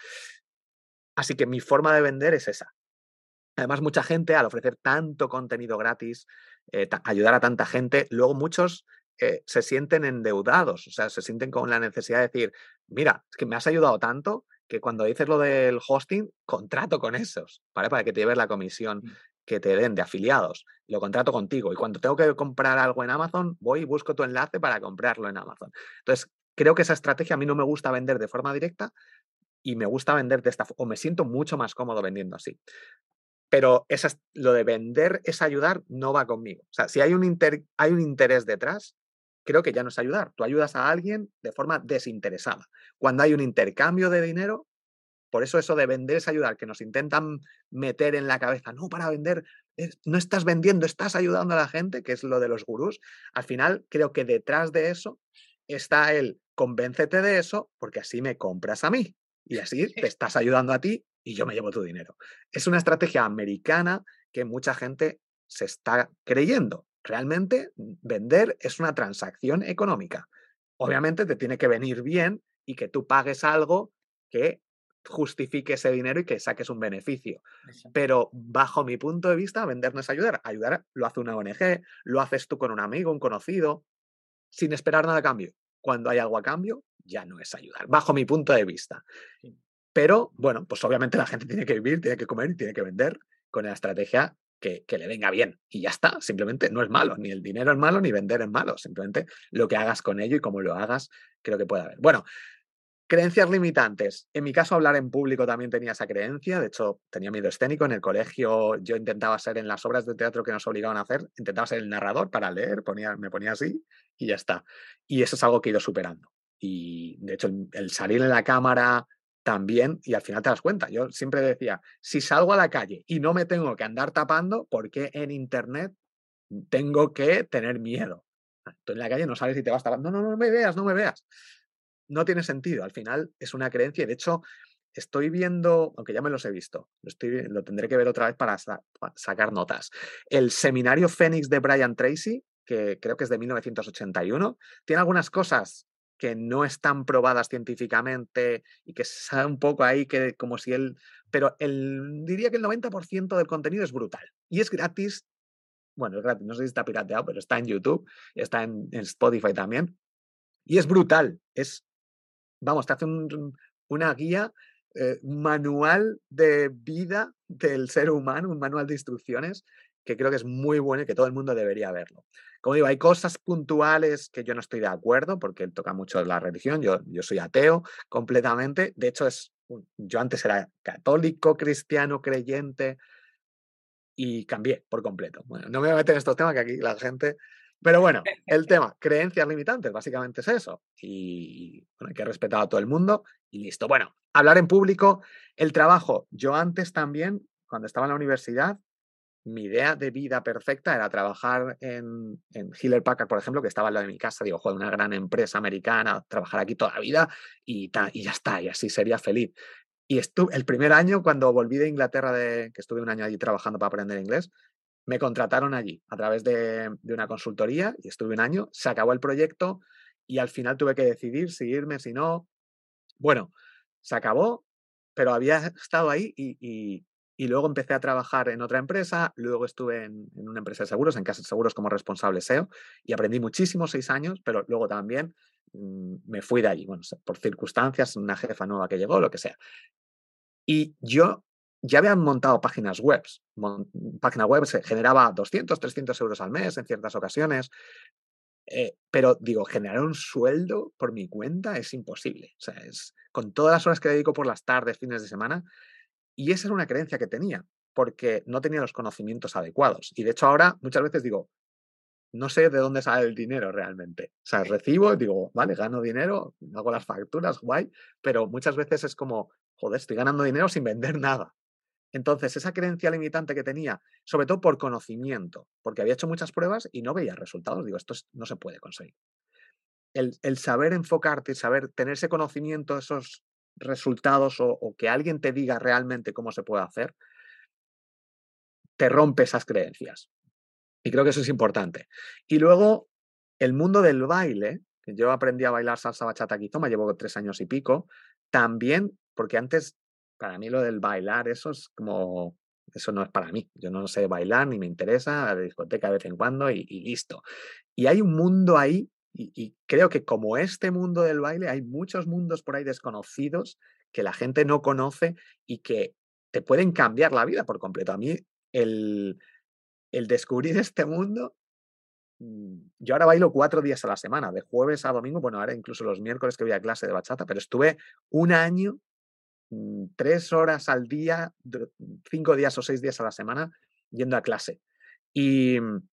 Así que mi forma de vender es esa. Además, mucha gente, al ofrecer tanto contenido gratis, eh, ayudar a tanta gente, luego muchos eh, se sienten endeudados, o sea, se sienten con la necesidad de decir, mira, es que me has ayudado tanto que cuando dices lo del hosting, contrato con esos. Para que te lleves la comisión mm que te den de afiliados, lo contrato contigo y cuando tengo que comprar algo en Amazon, voy y busco tu enlace para comprarlo en Amazon. Entonces, creo que esa estrategia a mí no me gusta vender de forma directa y me gusta vender de esta o me siento mucho más cómodo vendiendo así. Pero esa, lo de vender es ayudar no va conmigo. O sea, si hay un, hay un interés detrás, creo que ya no es ayudar. Tú ayudas a alguien de forma desinteresada. Cuando hay un intercambio de dinero, por eso eso de vender es ayudar, que nos intentan meter en la cabeza, no, para vender, no estás vendiendo, estás ayudando a la gente, que es lo de los gurús. Al final, creo que detrás de eso está el convéncete de eso, porque así me compras a mí. Y así te estás ayudando a ti y yo me llevo tu dinero. Es una estrategia americana que mucha gente se está creyendo. Realmente vender es una transacción económica. Obviamente te tiene que venir bien y que tú pagues algo que justifique ese dinero y que saques un beneficio. Pero bajo mi punto de vista, vender no es ayudar. Ayudar lo hace una ONG, lo haces tú con un amigo, un conocido, sin esperar nada a cambio. Cuando hay algo a cambio, ya no es ayudar, bajo mi punto de vista. Pero bueno, pues obviamente la gente tiene que vivir, tiene que comer y tiene que vender con la estrategia que, que, le venga bien. Y ya está, simplemente no es malo, ni el dinero es malo, ni vender es malo, simplemente lo que hagas con ello y cómo lo hagas, creo que puede haber. Bueno, Creencias limitantes. En mi caso, hablar en público también tenía esa creencia. De hecho, tenía miedo escénico. En el colegio yo intentaba ser en las obras de teatro que nos obligaban a hacer, intentaba ser el narrador para leer, ponía, me ponía así y ya está. Y eso es algo que he ido superando. Y de hecho, el, salir en la cámara también, y al final te das cuenta. Yo siempre decía, si salgo a la calle y no me tengo que andar tapando, ¿por qué en Internet tengo que tener miedo? Tú en la calle no sabes si te vas tapando. No, no, no me veas, no me veas no tiene sentido. Al final es una creencia y de hecho estoy viendo, aunque ya me los he visto, lo, tendré que ver otra vez para, sacar notas. El seminario Fénix de Brian Tracy, que creo que es de 1981, tiene algunas cosas que no están probadas científicamente y que sabe un poco ahí que como si él, pero el, diría que el 90% del contenido es brutal y es gratis. Bueno, es gratis, no sé si está pirateado, pero está en YouTube, está en, en Spotify también. Y es brutal, es vamos, te hace una guía, eh, manual de vida del ser humano, un manual de instrucciones que creo que es muy bueno y que todo el mundo debería verlo. Como digo, hay cosas puntuales que yo no estoy de acuerdo porque toca mucho la religión, yo, yo soy ateo completamente, de hecho es, yo antes era católico, cristiano, creyente y cambié por completo. Bueno, no me voy a meter en estos temas que aquí la gente pero bueno, el tema, creencias limitantes, básicamente es eso. Y bueno, hay que respetar a todo el mundo y listo. Bueno, hablar en público, el trabajo. Yo antes también, cuando estaba en la universidad, mi idea de vida perfecta era trabajar en, en Hewlett Packard, por ejemplo, que estaba al lado de mi casa. Digo, joder, una gran empresa americana, trabajar aquí toda la vida y, y ya está, y así sería feliz. Y estuve, el primer año, cuando volví de Inglaterra, de, que estuve un año allí trabajando para aprender inglés, me contrataron allí a través de, una consultoría y estuve un año, se acabó el proyecto y al final tuve que decidir si irme, si no. Bueno, se acabó, pero había estado ahí y, luego empecé a trabajar en otra empresa, luego estuve en, una empresa de seguros, en Casa de Seguros como responsable SEO y aprendí muchísimo, seis años, pero luego también mm, me fui de allí, bueno, por circunstancias, una jefa nueva que llegó, lo que sea. Y yo ya habían montado páginas web. página web se generaba 200, 300 euros al mes en ciertas ocasiones. Eh, pero digo, generar un sueldo por mi cuenta es imposible. O sea, es con todas las horas que dedico por las tardes, fines de semana. Y esa era una creencia que tenía, porque no tenía los conocimientos adecuados. Y de hecho ahora muchas veces digo, no sé de dónde sale el dinero realmente. O sea, recibo, digo, vale, gano dinero, hago las facturas, guay, pero muchas veces es como, joder, estoy ganando dinero sin vender nada. Entonces, esa creencia limitante que tenía, sobre todo por conocimiento, porque había hecho muchas pruebas y no veía resultados, digo, esto no se puede conseguir. El, saber enfocarte, saber tener ese conocimiento, esos resultados o que alguien te diga realmente cómo se puede hacer, te rompe esas creencias. Y creo que eso es importante. Y luego, el mundo del baile, que yo aprendí a bailar salsa bachata me llevo tres años y pico, también, porque antes, para mí lo del bailar, eso es como, eso no es para mí. Yo no sé bailar ni me interesa, a la discoteca de vez en cuando y, listo. Y hay un mundo ahí, y, y, creo que como este mundo del baile, hay muchos mundos por ahí desconocidos que la gente no conoce y que te pueden cambiar la vida por completo. A mí el, el descubrir este mundo, mm, yo ahora bailo cuatro días a la semana, de jueves a domingo, bueno, ahora incluso los miércoles que voy a clase de bachata, pero estuve un año, tres horas al día, cinco días o seis días a la semana yendo a clase. Y, mm,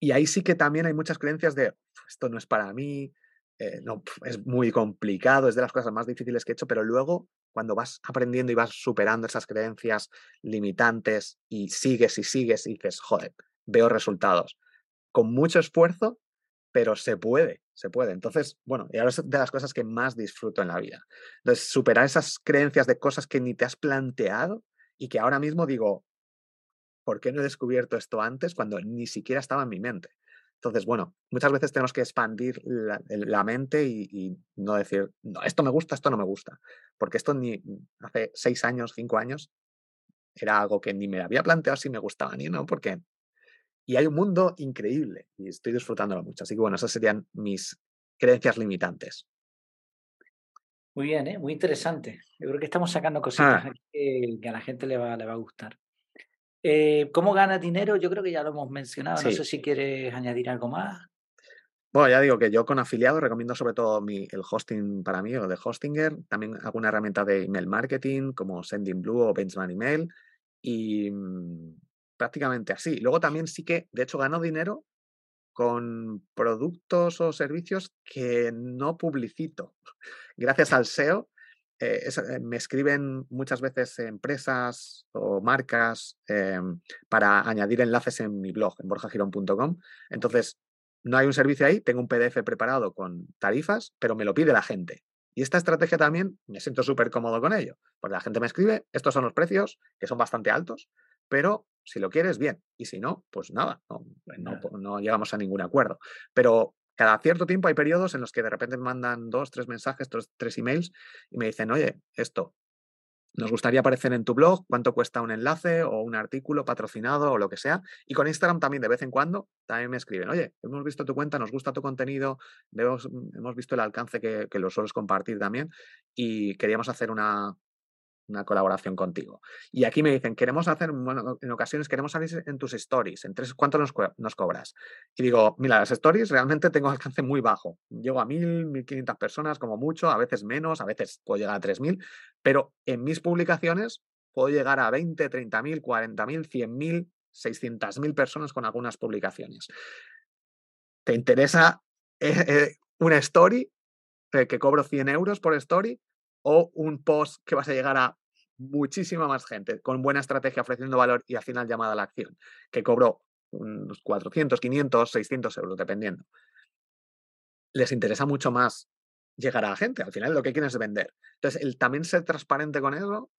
y ahí sí que también hay muchas creencias de, esto no es para mí, eh, no, es muy complicado, es de las cosas más difíciles que he hecho, pero luego cuando vas aprendiendo y vas superando esas creencias limitantes y sigues y sigues y dices, joder, veo resultados. Con mucho esfuerzo, pero se puede, se puede. Entonces, bueno, y ahora es de las cosas que más disfruto en la vida. Entonces, superar esas creencias de cosas que ni te has planteado y que ahora mismo digo, ¿por qué no he descubierto esto antes cuando ni siquiera estaba en mi mente? Entonces, bueno, muchas veces tenemos que expandir la, mente y, no decir, no, esto me gusta, esto no me gusta. Porque esto ni hace seis años, cinco años, era algo que ni me había planteado si me gustaba ni no, porque... Y hay un mundo increíble y estoy disfrutándolo mucho. Así que bueno, esas serían mis creencias limitantes. Muy bien, ¿eh? muy interesante. Yo creo que estamos sacando cositas ah. que, a la gente le va, le va a gustar. Eh, ¿Cómo gana dinero? Yo creo que ya lo hemos mencionado. No sé si quieres añadir algo más. Bueno, ya digo que yo con afiliados recomiendo sobre todo mi, el hosting para mí o de Hostinger. También alguna herramienta de email marketing como Sending Blue o Benchmark Email. Y mm, prácticamente así. Luego también sí que, de hecho, gano dinero con productos o servicios que no publicito. Gracias al SEO eh, eh, me escriben muchas veces empresas o marcas em, para añadir enlaces en mi blog, en borjagirón.com. Entonces, no hay un servicio ahí, tengo un PDF preparado con tarifas, pero me lo pide la gente. Y esta estrategia también me siento súper cómodo con ello, porque la gente me escribe, estos son los precios, que son bastante altos, pero si lo quieres, bien. Y si no, pues nada, no, no, no llegamos a ningún acuerdo. Pero cada cierto tiempo hay periodos en los que de repente me mandan dos, tres mensajes, tres, emails y me dicen, oye, esto, nos gustaría aparecer en tu blog, cuánto cuesta un enlace o un artículo patrocinado o lo que sea. Y con Instagram también de vez en cuando también me escriben, oye, hemos visto tu cuenta, nos gusta tu contenido, hemos, hemos visto el alcance que, que lo sueles compartir también y queríamos hacer una, una colaboración contigo. Y aquí me dicen, queremos hacer, bueno, en ocasiones queremos salir en tus stories, en tres, ¿cuánto nos, cobras? Y digo, mira, las stories realmente tengo alcance muy bajo. Llego a mil, mil quinientas personas como mucho, a veces menos, a veces puedo llegar a tres mil, pero en mis publicaciones puedo llegar a 20, 30 mil, 40 mil, 100 mil, 600 mil personas con algunas publicaciones. ¿Te interesa eh, eh, una story eh, que cobro 100 euros por story? o un post que vas a llegar a muchísima más gente con buena estrategia ofreciendo valor y al final llamada a la acción, que cobró unos 400, 500, 600 euros, dependiendo. Les interesa mucho más llegar a la gente. Al final lo que quieren es vender. Entonces, el también ser transparente con eso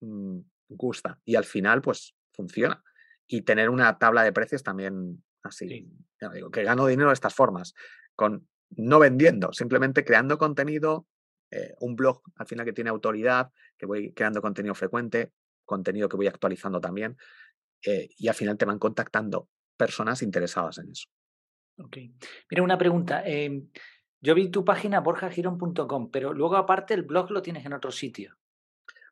mm, gusta y al final pues funciona. Y tener una tabla de precios también así. digo, que gano dinero de estas formas, con no vendiendo, simplemente creando contenido, eh, un blog al final que tiene autoridad, que voy creando contenido frecuente, contenido que voy actualizando también, eh, y al final te van contactando personas interesadas en eso. Ok. Mira, una pregunta. Em, yo vi tu página borjagiron.com, pero luego aparte el blog lo tienes en otro sitio.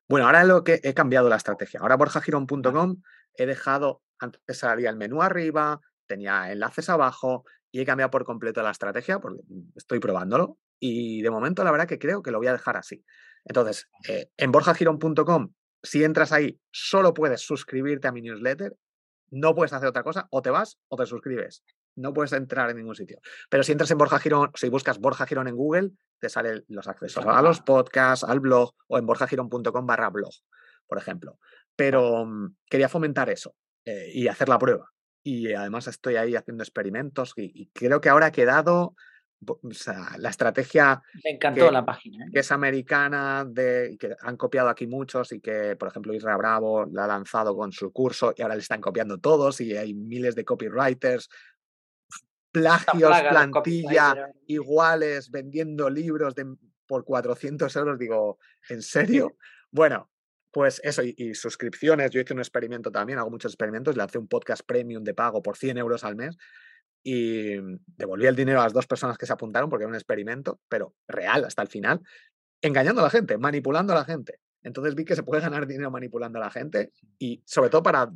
Bueno, ahora lo que he cambiado la estrategia. Ahora borjagiron.com he dejado, antes salía el menú arriba, tenía enlaces abajo y he cambiado por completo la estrategia porque estoy probándolo y de momento la verdad que creo que lo voy a dejar así. Entonces, eh, en borjagirón.com, si entras ahí, solo puedes suscribirte a mi newsletter. no puedes hacer otra cosa, o te vas o te suscribes. No puedes entrar en ningún sitio. Pero si entras en Borja Girón, si buscas Borja Girón en Google, te salen los accesos a los podcasts, al blog o en borjagirón.com barra blog, por ejemplo. Pero mm, quería fomentar eso eh, y hacer la prueba. Y además estoy ahí haciendo experimentos y creo que ahora ha quedado o sea, la estrategia Me encantó la página. ¿eh? que es americana, de, que han copiado aquí muchos y que, por ejemplo, Isra Bravo la ha lanzado con su curso y ahora le están copiando todos y hay miles de copywriters, plagios, plantilla, iguales, vendiendo libros de, por 400 euros. Digo, ¿en serio? bueno, pues eso, y, y, suscripciones. Yo hice un experimento también, hago muchos experimentos, le hice un podcast premium de pago por 100 euros al mes y devolví el dinero a las dos personas que se apuntaron porque era un experimento, pero real hasta el final, engañando a la gente, manipulando a la gente. Entonces vi que se puede ganar dinero manipulando a la gente y sobre todo para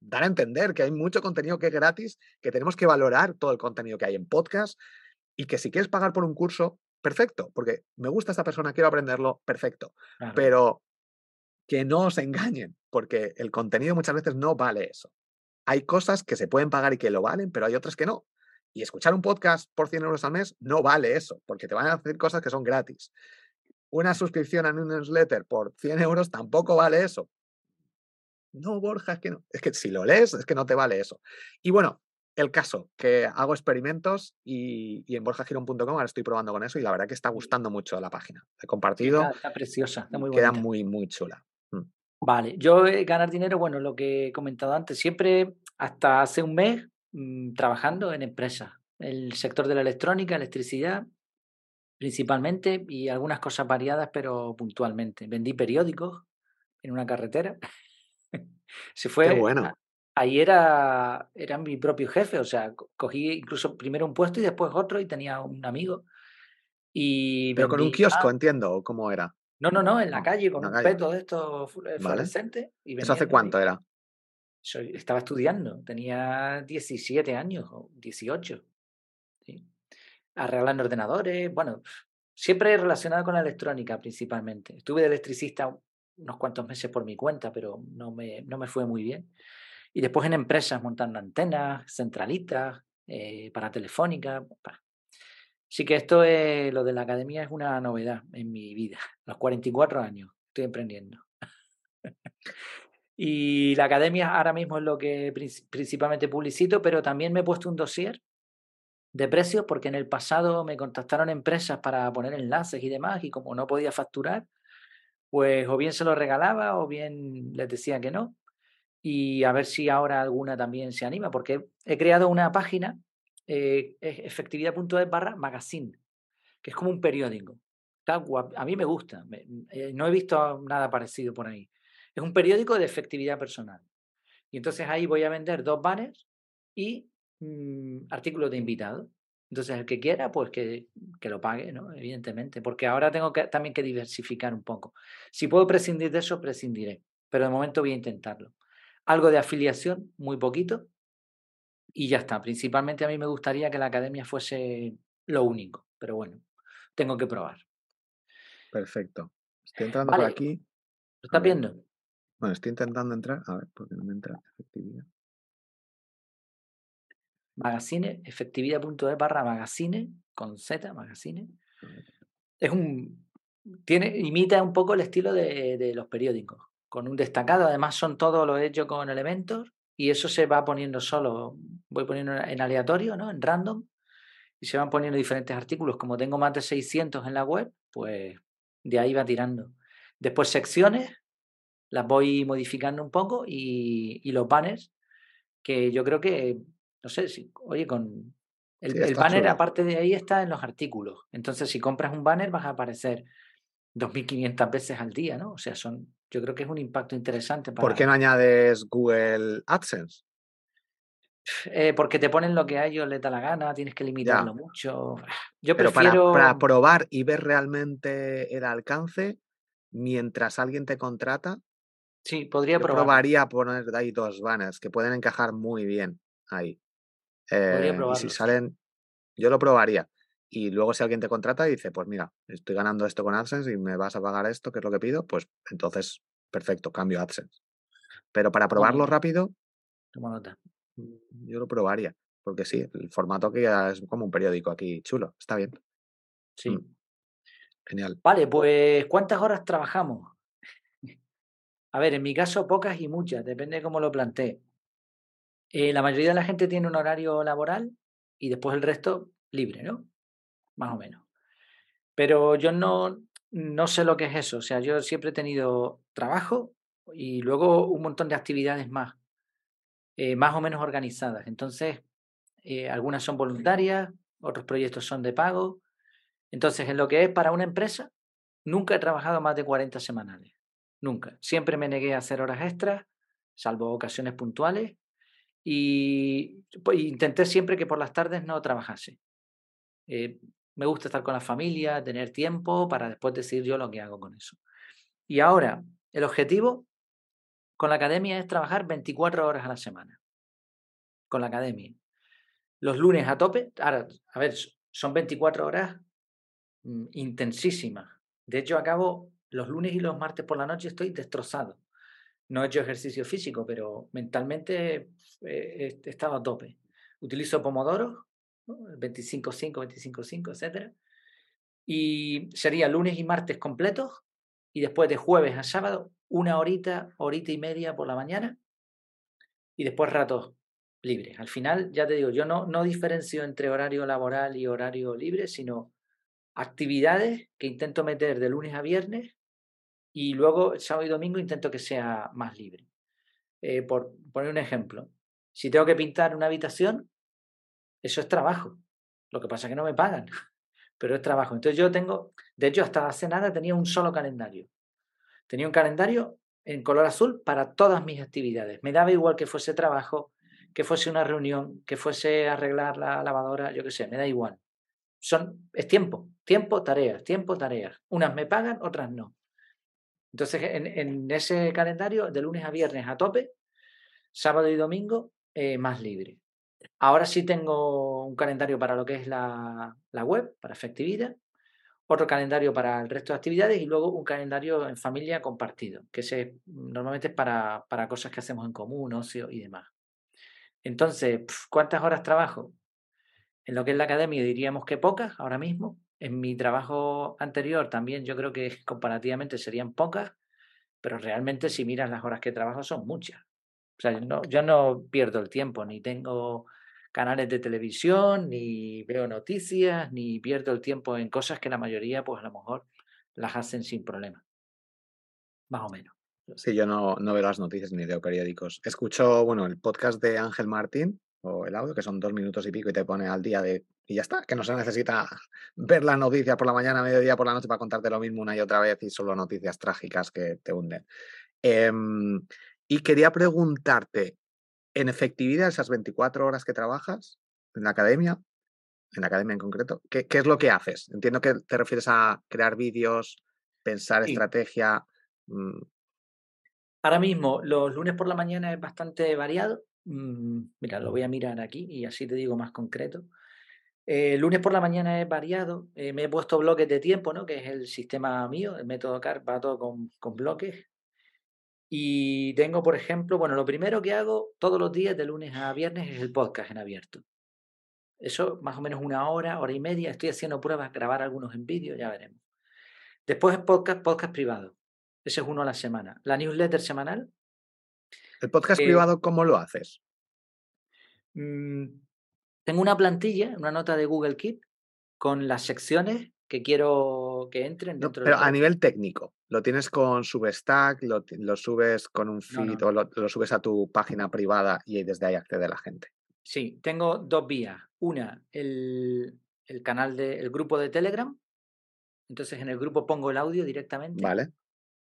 dar a entender que hay mucho contenido que es gratis, que tenemos que valorar todo el contenido que hay en podcast y que si quieres pagar por un curso, perfecto, porque me gusta esta persona, quiero aprenderlo, perfecto. Pero que no os engañen, porque el contenido muchas veces no vale eso hay cosas que se pueden pagar y que lo valen, pero hay otras que no. Y escuchar un podcast por 100 euros al mes no vale eso, porque te van a hacer cosas que son gratis. Una suscripción a un newsletter por 100 euros tampoco vale eso. No, Borja, es que no. Es que si lo lees, es que no te vale eso. Y bueno, el caso, que hago experimentos y, en borjagirón.com ahora estoy probando con eso y la verdad que está gustando mucho la página. He compartido. Está, preciosa, está muy Queda muy, muy chula. Vale, yo eh, ganar dinero, bueno, lo que he comentado antes, siempre hasta hace un mes mm, trabajando en empresas, el sector de la electrónica, electricidad, principalmente, y algunas cosas variadas, pero puntualmente. Vendí periódicos en una carretera. Se fue. bueno. ahí era, era mi propio jefe, o sea, cogí incluso primero un puesto y después otro y tenía un amigo. Y Pero con un kiosco, entiendo, ¿cómo era? No, no, no, en la calle con un peto de estos eh, fluorescentes. ¿Eso hace cuánto era? estaba estudiando, tenía 17 años o 18. ¿sí? Arreglando ordenadores, bueno, siempre relacionado con la electrónica principalmente. Estuve de electricista unos cuantos meses por mi cuenta, pero no me, no me fue muy bien. Y después en empresas montando antenas, centralitas, eh, para telefónica. Así que esto es, lo de la academia es una novedad en mi vida. A los 44 años estoy emprendiendo. y la academia ahora mismo es lo que principalmente publicito, pero también me he puesto un dossier de precios porque en el pasado me contactaron empresas para poner enlaces y demás y como no podía facturar, pues o bien se lo regalaba o bien les decía que no. Y a ver si ahora alguna también se anima, porque he creado una página eh, efectividad.es barra magazine, que es como un periódico. A mí me gusta, eh, no he visto nada parecido por ahí. Es un periódico de efectividad personal. Y entonces ahí voy a vender dos banners y mm, artículos de invitado. Entonces el que quiera, pues que, que, lo pague, ¿no? Evidentemente, porque ahora tengo que, también que diversificar un poco. Si puedo prescindir de eso, prescindiré, pero de momento voy a intentarlo. Algo de afiliación, muy poquito, y ya está. Principalmente a mí me gustaría que la academia fuese lo único, pero bueno, tengo que probar. Perfecto. Estoy entrando por aquí. ¿Lo estás viendo? Bueno, estoy intentando entrar. A ver, porque no me entra efectividad. Magazine, efectividad.es barra magazine, con Z, magazine. Es un. Tiene, imita un poco el estilo de, de los periódicos, con un destacado. Además, son todo lo hecho con elementos y eso se va poniendo solo, voy poniendo en aleatorio, ¿no? En random, y se van poniendo diferentes artículos. Como tengo más de 600 en la web, pues de ahí va tirando. Después secciones, las voy modificando un poco y, y los banners, que yo creo que, no sé, si, oye, con el, el banner aparte de ahí está en los artículos. Entonces, si compras un banner vas a aparecer 2.500 veces al día, ¿no? O sea, son yo creo que es un impacto interesante. Para... ¿Por qué no añades Google AdSense? Eh, porque te ponen lo que a ellos les da la gana, tienes que limitarlo mucho. Yo Pero prefiero... para, probar y ver realmente el alcance, mientras alguien te contrata, sí, podría yo probaría poner ahí dos banners que pueden encajar muy bien ahí. Eh, y si salen, yo lo probaría. Y luego si alguien te contrata y dice, pues mira, estoy ganando esto con AdSense y me vas a pagar esto, que es lo que pido, pues entonces, perfecto, cambio AdSense. Pero para probarlo rápido, Toma nota. Mm, yo lo probaría, porque sí, el formato que es como un periódico aquí chulo, está bien. Sí. Mm, Genial. Vale, pues ¿cuántas horas trabajamos? A ver, en mi caso pocas y muchas, depende de cómo lo plantee. Eh, la mayoría de la gente tiene un horario laboral y después el resto libre, ¿no? Más o menos. Pero yo no, no sé lo que es eso. O sea, yo siempre he tenido trabajo y luego un montón de actividades más, eh, más o menos organizadas. Entonces, eh, algunas son voluntarias, otros proyectos son de pago. Entonces, en lo que es para una empresa, nunca he trabajado más de 40 semanales. Nunca. Siempre me negué a hacer horas extras, salvo ocasiones puntuales. Y pues, intenté siempre que por las tardes no trabajase. Eh, me gusta estar con la familia, tener tiempo para después decidir yo lo que hago con eso. Y ahora, el objetivo con la academia es trabajar 24 horas a la semana. Con la academia. Los lunes a tope. Ahora, a ver, son 24 horas mm, intensísimas. De hecho, acabo los lunes y los martes por la noche estoy destrozado. No he hecho ejercicio físico, pero mentalmente he estado a tope. Utilizo 25-5, 25-5, etc. Y sería lunes y martes completos y después de jueves a sábado una horita, horita y media por la mañana y después ratos libres. Al final, ya te digo, yo no, no diferencio entre horario laboral y horario libre, sino actividades que intento meter de lunes a viernes y luego sábado y domingo intento que sea más libre. Eh, por poner un ejemplo, si tengo que pintar una habitación, eso es trabajo. Lo que pasa es que no me pagan, pero es trabajo. Entonces yo tengo, de hecho hasta hace nada tenía un solo calendario. Tenía un calendario en color azul para todas mis actividades. Me daba igual que fuese trabajo, que fuese una reunión, que fuese arreglar la lavadora, yo qué sé, me da igual. Son, es tiempo, tiempo, tareas, tiempo, tareas. Unas me pagan, otras no. Entonces, en, ese calendario, de lunes a viernes a tope, sábado y domingo, eh, más libre. Ahora sí tengo un calendario para lo que es la, web, para efectividad, otro calendario para el resto de actividades y luego un calendario en familia compartido, que se, normalmente es para, para cosas que hacemos en común, ocio y demás. Entonces, ¿cuántas horas trabajo? En lo que es la academia diríamos que pocas ahora mismo. En mi trabajo anterior también yo creo que comparativamente serían pocas, pero realmente si miras las horas que trabajo son muchas. O sea, no, yo no pierdo el tiempo, ni tengo canales de televisión, ni veo noticias, ni pierdo el tiempo en cosas que la mayoría, pues a lo mejor las hacen sin problema. Más o menos. Sí, yo no, no veo las noticias ni leo periódicos. Escucho, bueno, el podcast de Ángel Martín, o el audio, que son dos minutos y pico, y te pone al día de. Y ya está, que no se necesita ver las noticias por la mañana, mediodía, por la noche para contarte lo mismo una y otra vez y solo noticias trágicas que te hunden. Em, y quería preguntarte, en efectividad, esas 24 horas que trabajas en la academia, en la academia en concreto, ¿qué, es lo que haces? Entiendo que te refieres a crear vídeos, pensar estrategia. Mm. Ahora mismo, los lunes por la mañana es bastante variado. Mm, mira, lo voy a mirar aquí y así te digo más concreto. el lunes por la mañana es variado. Eh, me he puesto bloques de tiempo, ¿no? Que es el sistema mío, el método CAR, va todo con, con bloques. Y tengo, por ejemplo, bueno, lo primero que hago todos los días de lunes a viernes es el podcast en abierto. Eso más o menos una hora, hora y media. Estoy haciendo pruebas, grabar algunos en vídeo, ya veremos. Después es podcast, podcast privado. Ese es uno a la semana. La newsletter semanal. ¿El podcast eh privado cómo lo haces? Mm, tengo una plantilla, una nota de Google Keep con las secciones que quiero que entren dentro Pero a nivel técnico, ¿lo tienes con Substack, lo, lo subes con un feed o lo, subes a tu página privada y desde ahí accede la gente? Sí, tengo dos vías. Una, el, el canal del el grupo de Telegram. Entonces en el grupo pongo el audio directamente. Vale.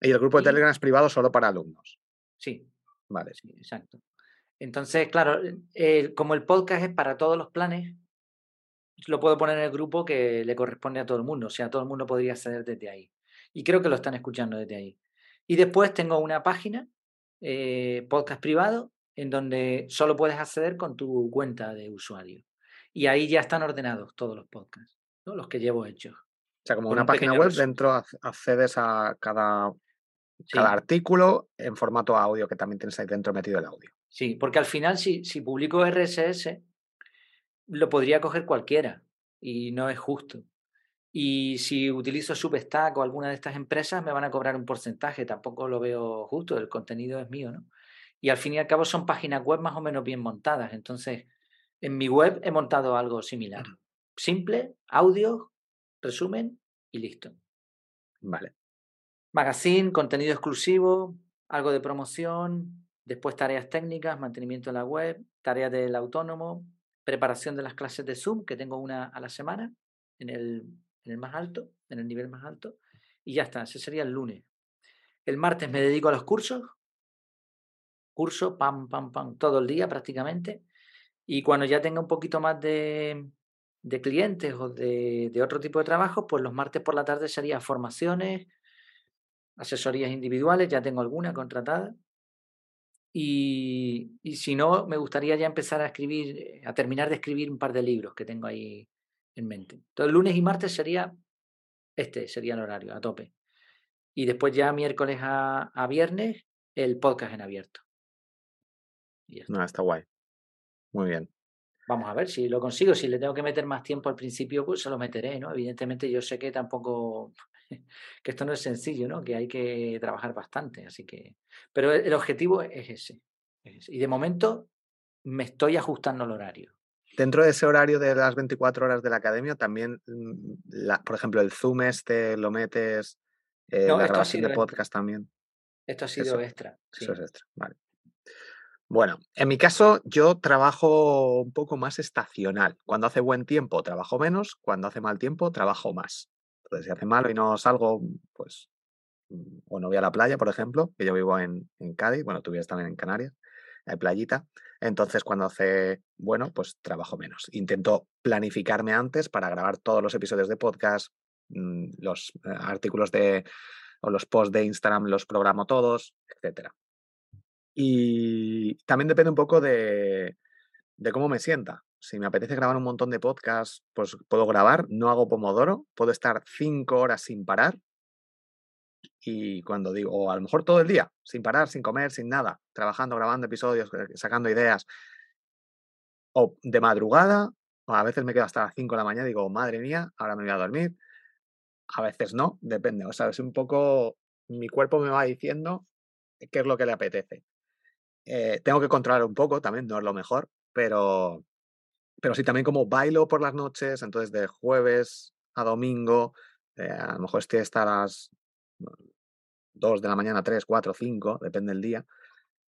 Y el grupo de Telegram es privado solo para alumnos. Sí. Vale. Sí, exacto. Entonces, claro, como el podcast es para todos los planes, lo puedo poner en el grupo que le corresponde a todo el mundo, o sea, todo el mundo podría acceder desde ahí. Y creo que lo están escuchando desde ahí. Y después tengo una página, eh, podcast privado, en donde solo puedes acceder con tu cuenta de usuario. Y ahí ya están ordenados todos los podcasts, los que llevo hechos. O sea, como una página web, dentro accedes a cada, cada artículo en formato audio, que también tienes ahí dentro metido el audio. Sí, porque al final si, si publico RSS, lo podría coger cualquiera y no es justo. Y si utilizo Substack o alguna de estas empresas, me van a cobrar un porcentaje. Tampoco lo veo justo, el contenido es mío, ¿no? Y al fin y al cabo son páginas web más o menos bien montadas. Entonces, en mi web he montado algo similar. Simple, audio, resumen y listo. Vale. Magazine, contenido exclusivo, algo de promoción, después tareas técnicas, mantenimiento de la web, tareas del autónomo, preparación de las clases de Zoom, que tengo una a la semana en el en el más alto, en el nivel más alto, y ya está, ese sería el lunes. El martes me dedico a los cursos, curso, pam, pam, pam, todo el día prácticamente, y cuando ya tenga un poquito más de, de clientes o de, de, otro tipo de trabajo, pues los martes por la tarde sería formaciones, asesorías individuales, ya tengo alguna contratada. Y, y, si no, me gustaría ya empezar a escribir, a terminar de escribir un par de libros que tengo ahí en mente. Entonces, lunes y martes sería este, sería el horario, a tope. Y después ya miércoles a, a viernes, el podcast en abierto. está. No, está guay. Muy bien. Vamos a ver si lo consigo. Si le tengo que meter más tiempo al principio, pues se lo meteré, ¿no? Evidentemente yo sé que tampoco, que esto no es sencillo, ¿no? Que hay que trabajar bastante, así que... Pero el objetivo es ese. Y de momento me estoy ajustando al horario. Dentro de ese horario de las 24 horas de la academia, también, mm, la, por ejemplo, el Zoom este lo metes, eh, la grabación de podcast también. Esto ha sido extra. Eso es extra, vale. Bueno, en mi caso yo trabajo un poco más estacional. Cuando hace buen tiempo trabajo menos, cuando hace mal tiempo trabajo más. Entonces, si hace malo y no salgo, pues, mm, o no voy a la playa, por ejemplo, que yo vivo en, Cádiz, bueno, tú vives también en Canarias, hay playita. Entonces, cuando hace bueno, pues trabajo menos. Intento planificarme antes para grabar todos los episodios de podcast, mm, los eh, artículos de o los posts de Instagram los programo todos, etc. Y también depende un poco de, de cómo me sienta. Si me apetece grabar un montón de podcasts, pues puedo grabar, no hago pomodoro, puedo estar cinco horas sin parar y cuando digo, o a lo mejor todo el día, sin parar, sin comer, sin nada, trabajando, grabando episodios, eh, sacando ideas, o de madrugada, o a veces me quedo hasta las 5 de la mañana y digo, madre mía, ahora me voy a dormir. A veces no, depende, o sea, es un poco, mi cuerpo me va diciendo qué es lo que le apetece. Eh, tengo que controlar un poco, también no es lo mejor, pero, pero sí, también como bailo por las noches, entonces de jueves a domingo, eh, a lo mejor estoy hasta las 2 de la mañana, 3, 4, 5, depende del día.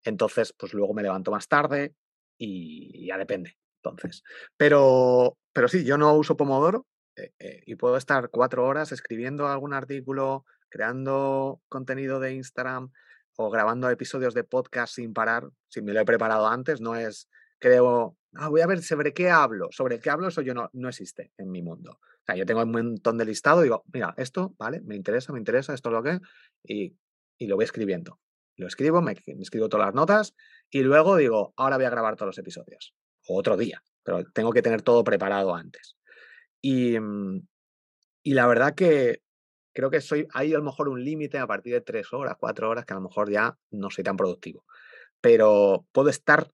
Entonces, pues luego me levanto más tarde y ya depende. Entonces, pero, pero sí, yo no uso Pomodoro eh, eh, y puedo estar cuatro horas escribiendo algún artículo, creando contenido de Instagram o grabando episodios de podcast sin parar, si me lo he preparado antes, no es, creo, ah, voy a ver sobre qué hablo, sobre qué hablo, eso yo no, no existe en mi mundo. O sea, yo tengo un montón de listado, digo, mira, esto, vale, me interesa, me interesa, esto es lo que, y, y lo voy escribiendo. Lo escribo, me, escribo todas las notas y luego digo, ahora voy a grabar todos los episodios. O otro día, pero tengo que tener todo preparado antes. Y, mm, y la verdad que creo que soy, hay a lo mejor un límite a partir de tres horas, cuatro horas, que a lo mejor ya no soy tan productivo. Pero puedo estar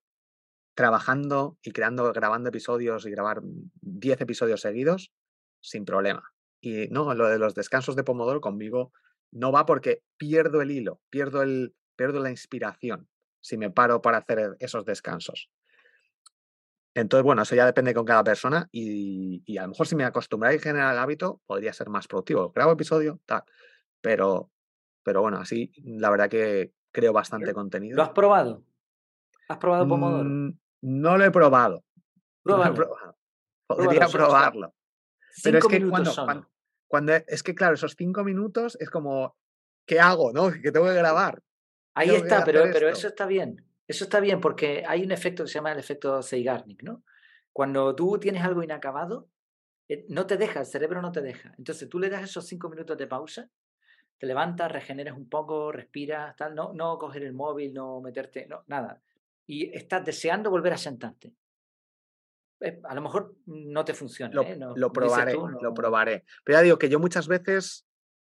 trabajando y creando, grabando episodios y grabar diez episodios seguidos sin problema. Y no, lo de los descansos de Pomodoro conmigo no va porque pierdo el hilo, pierdo, el, pierdo la inspiración si me paro para hacer esos descansos. Entonces, bueno, eso ya depende con cada persona y, y a lo mejor si me acostumbráis y genera el hábito, podría ser más productivo. Grabo episodio, tal, pero, pero bueno, así la verdad que creo bastante contenido. ¿Lo has probado? ¿Has probado Pomodoro? Mm, no lo he probado. No he probado. Podría probarlo. Pero es que cuando, cuando, es que claro, esos cinco minutos es como, ¿qué hago? ¿No? Que tengo que grabar. Ahí está, pero, pero eso está bien. Eso está bien porque hay un efecto que se llama el efecto Zeigarnik, ¿no? Cuando tú tienes algo inacabado, eh, no te deja, el cerebro no te deja. Entonces tú le das esos cinco minutos de pausa, te levantas, regeneras un poco, respiras, tal, no, no coger el móvil, no meterte, no, nada. Y estás deseando volver a sentarte. Eh, a lo mejor no te funciona. Lo, ¿eh? lo probaré, lo probaré. Pero ya digo que yo muchas veces,